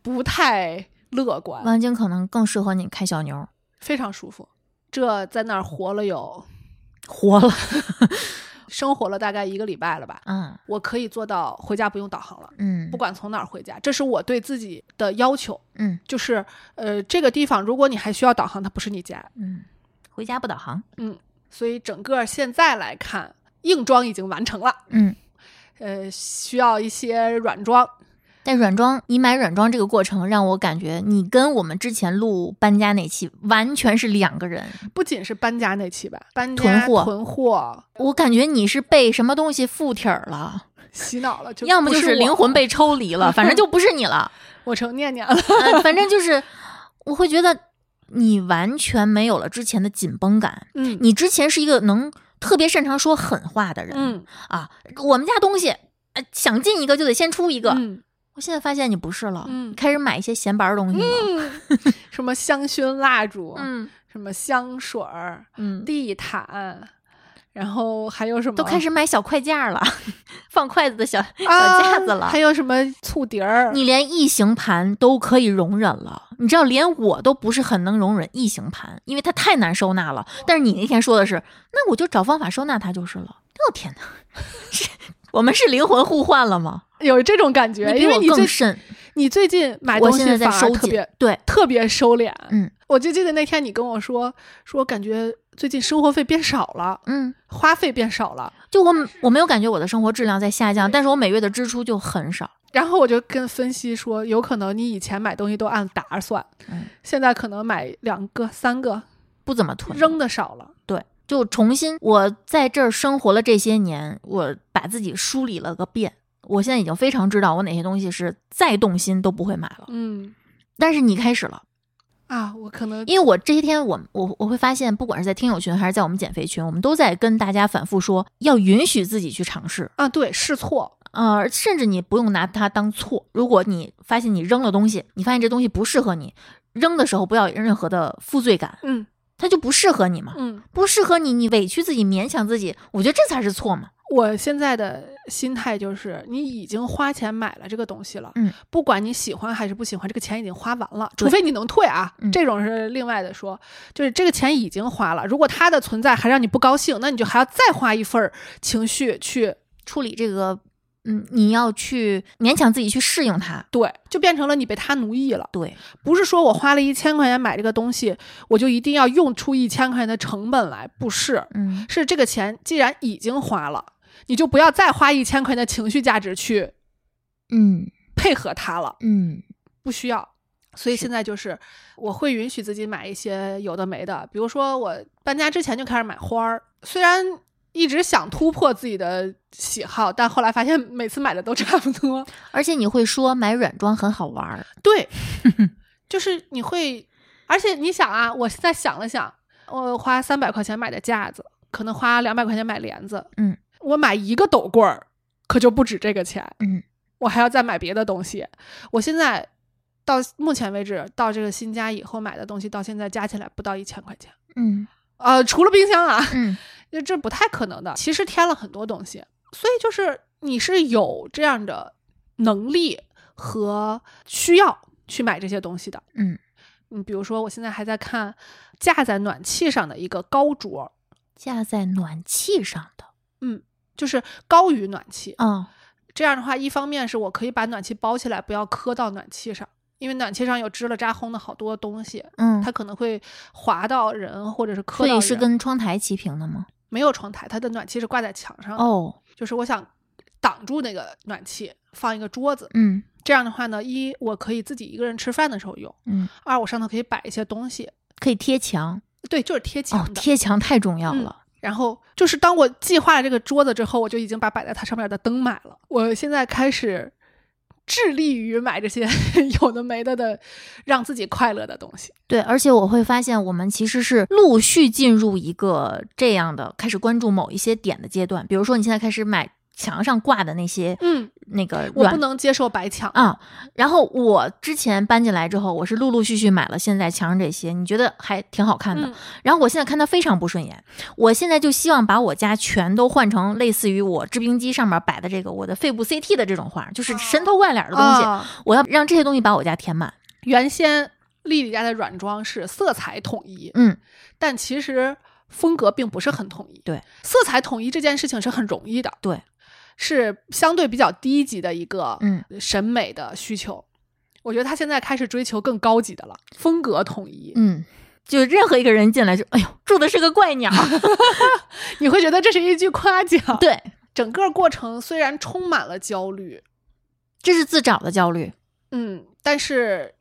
不太乐观，望京可能更适合你开小牛，非常舒服。这在那儿活了有活了。<laughs> 生活了大概一个礼拜了吧，嗯我可以做到回家不用导航了，嗯，不管从哪儿回家，这是我对自己的要求。嗯就是呃，这个地方如果你还需要导航，它不是你家。嗯，回家不导航。嗯所以整个现在来看，硬装已经完成了，嗯，呃，需要一些软装。但软装，你买软装这个过程让我感觉你跟我们之前录搬家那期完全是两个人。不仅是搬家那期吧，搬家囤货囤货我感觉你是被什么东西附体儿了，洗脑了，<laughs> 就要么就是灵魂被抽离了，反正就不是你了。<laughs> 我成念念了。呃，反正就是我会觉得你完全没有了之前的紧绷感。嗯你之前是一个能特别擅长说狠话的人、嗯啊，我们家东西。呃，想进一个就得先出一个。嗯我现在发现你不是了，开始买一些闲白儿东西了。嗯，<laughs> 什么香薰蜡烛，嗯什么香水儿、嗯，地毯，然后还有什么都开始买小筷架了，<laughs> 放筷子的小小啊架子了。还有什么醋碟儿？你连异形盘都可以容忍了，你知道，连我都不是很能容忍异形盘，因为它太难收纳了。但是你那天说的是，那我就找方法收纳它就是了。哦天哪，是 <laughs> 我们是灵魂互换了吗？有这种感觉，因为你最你最近买东西反而特别。对，特别收敛。嗯我就记得那天你跟我说，说感觉最近生活费变少了，嗯，花费变少了。就我我没有感觉我的生活质量在下降，但是我每月的支出就很少。然后我就跟分析说，有可能你以前买东西都按打算，嗯现在可能买两个、三个，不怎么囤，扔的少了。对，就重新我在这儿生活了这些年，我把自己梳理了个遍。我现在已经非常知道我哪些东西是再动心都不会买了。嗯，但是你开始了，啊，我可能因为我这些天我我我会发现，不管是在听友群还是在我们减肥群，我们都在跟大家反复说，要允许自己去尝试，啊，对，试错，呃，甚至你不用拿它当错。如果你发现你扔了东西，你发现这东西不适合你，扔的时候不要有任何的负罪感，嗯它就不适合你嘛，嗯，不适合你，你委屈自己，勉强自己，我觉得这才是错嘛。我现在的心态就是，你已经花钱买了这个东西了，嗯，不管你喜欢还是不喜欢，这个钱已经花完了，除非你能退啊，嗯这种是另外的说，就是这个钱已经花了，如果它的存在还让你不高兴，那你就还要再花一份儿情绪去处理这个，嗯，你要去勉强自己去适应它。对，就变成了你被它奴役了。对，不是说我花了一千块钱买这个东西，我就一定要用出一千块钱的成本来，不是，嗯，是这个钱既然已经花了，你就不要再花一千块钱的情绪价值去嗯配合它了，嗯不需要。所以现在就是我会允许自己买一些有的没的，比如说我搬家之前就开始买花儿，虽然一直想突破自己的喜好，但后来发现每次买的都差不多。<laughs> 而且你会说买软装很好玩儿，对，<laughs> 就是你会，而且你想啊，我现在想了想，我花三百块钱买的架子，可能花两百块钱买帘子，嗯，我买一个斗柜儿，可就不止这个钱，嗯，我还要再买别的东西。我现在到目前为止，到这个新家以后买的东西，到现在加起来不到一千块钱，嗯呃，除了冰箱啊，嗯 <laughs> 这这不太可能的。其实添了很多东西，所以就是你是有这样的能力和需要去买这些东西的。嗯，你，比如说我现在还在看架在暖气上的一个高桌，架在暖气上的，嗯就是高于暖气。嗯，这样的话，一方面是我可以把暖气包起来，不要磕到暖气上。因为暖气上有支了扎轰的好多东西，嗯，它可能会划到人，或者是磕到人。所以是跟窗台齐平的吗？没有窗台，它的暖气是挂在墙上的。哦，就是我想挡住那个暖气，放一个桌子。嗯这样的话呢，一我可以自己一个人吃饭的时候用；嗯，二我上头可以摆一些东西。可以贴墙。对，就是贴哦墙，的。贴墙太重要嗯了。然后就是当我计划了这个桌子之后，我就已经把摆在它上面的灯买了。我现在开始致力于买这些 <laughs> 有的没的的，让自己快乐的东西。对，而且我会发现，我们其实是陆续进入一个这样的开始关注某一些点的阶段。比如说，你现在开始买墙上挂的那些嗯，那个我不能接受白墙。啊。然后我之前搬进来之后，我是陆陆续续买了现在墙上这些，你觉得还挺好看的。嗯然后我现在看它非常不顺眼，我现在就希望把我家全都换成类似于我制冰机上面摆的这个我的肺部 CT 的这种画，就是神头怪脸的东西。啊我要让这些东西把我家填满。原先丽丽家的软装是色彩统一，嗯，但其实风格并不是很统一。对，色彩统一这件事情是很容易的，对，是相对比较低级的一个嗯审美的需求。我觉得他现在开始追求更高级的了，风格统一。嗯，就任何一个人进来就，哎呦，住的是个怪鸟。<laughs> 你会觉得这是一句夸奖。<laughs> 对，整个过程虽然充满了焦虑，这是自找的焦虑。嗯，但是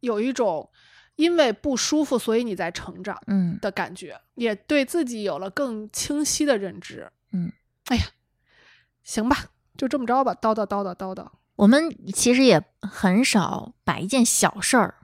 有一种因为不舒服，所以你在成长嗯的感觉，也对自己有了更清晰的认知。嗯，哎呀，行吧，就这么着吧，叨叨叨叨叨叨。我们其实也很少把一件小事儿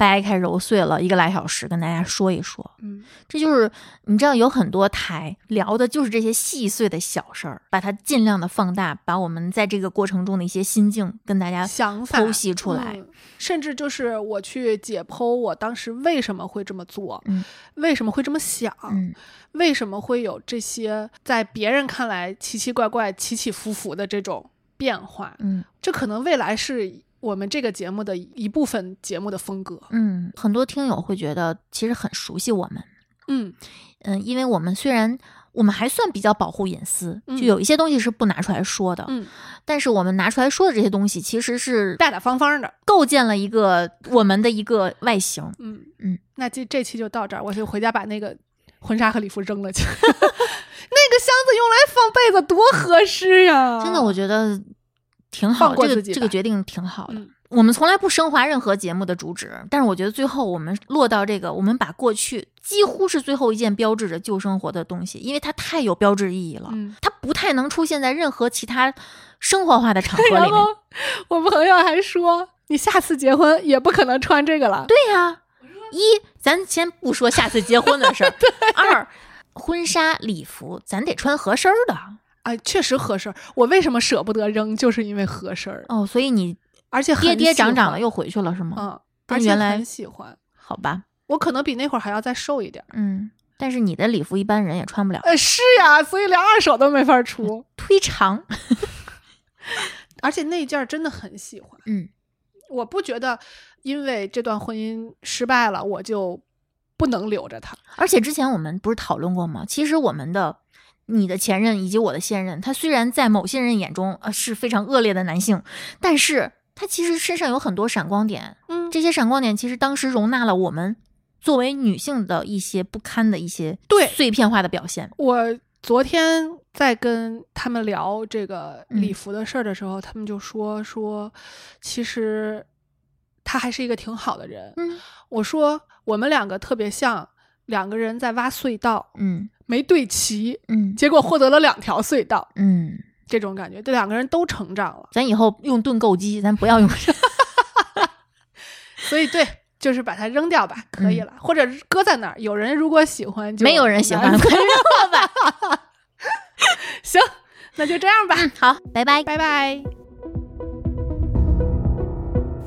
掰开揉碎了一个来小时跟大家说一说。嗯，这就是你知道，有很多台聊的就是这些细碎的小事儿，把它尽量的放大，把我们在这个过程中的一些心境跟大家想法剖析出来。嗯甚至就是我去解剖我当时为什么会这么做，嗯为什么会这么想，嗯为什么会有这些在别人看来奇奇怪怪、起起伏伏的这种变化。嗯这可能未来是我们这个节目的一部分节目的风格。嗯，很多听友会觉得其实很熟悉我们，嗯嗯，因为我们虽然我们还算比较保护隐私，嗯就有一些东西是不拿出来说的，嗯，但是我们拿出来说的这些东西，其实是大大方方的。构建了一个我们的一个外形。嗯嗯，那这这期就到这儿，我就回家把那个婚纱和礼服扔了去。<laughs> 那个箱子用来放被子多合适呀！真的，我觉得挺好，这个这个决定挺好的。嗯我们从来不升华任何节目的主旨，但是我觉得最后我们落到这个，我们把过去几乎是最后一件标志着旧生活的东西，因为它太有标志意义了，嗯。它不太能出现在任何其他生活化的场合里 <laughs> 面然后。我朋友还说，你下次结婚也不可能穿这个了。对呀、一，咱先不说下次结婚的事儿；<laughs> 二，婚纱礼服咱得穿合身儿的哎，确实合身儿。我为什么舍不得扔，就是因为合身儿，哦，所以你而且跌跌涨涨喜欢的又回去了是吗？嗯，而且原来很喜欢。好吧，我可能比那会儿还要再瘦一点儿。嗯，但是你的礼服一般人也穿不了，呃，是呀，所以连二手都没法出。忒长。<laughs> 而且那件儿真的很喜欢，嗯，我不觉得因为这段婚姻失败了，我就不能留着它。而且之前我们不是讨论过吗？其实我们的。你的前任以及我的现任，他虽然在某些人眼中呃是非常恶劣的男性，但是他其实身上有很多闪光点。嗯，这些闪光点其实当时容纳了我们作为女性的一些不堪的一些对碎片化的表现。我昨天在跟他们聊这个嗯礼服的事儿的时候，他们就说说，其实他还是一个挺好的人。嗯我说我们两个特别像两个人在挖隧道，嗯没对齐，嗯结果获得了两条隧道，嗯，这种感觉，这两个人都成长了。咱以后用盾构机，咱不要用。<laughs> 所以对，就是把它扔掉吧，可以了，或者搁在那儿。有人如果喜欢没有人喜欢，可以扔了吧。<laughs> 行，那就这样吧，嗯，好，拜拜。拜拜。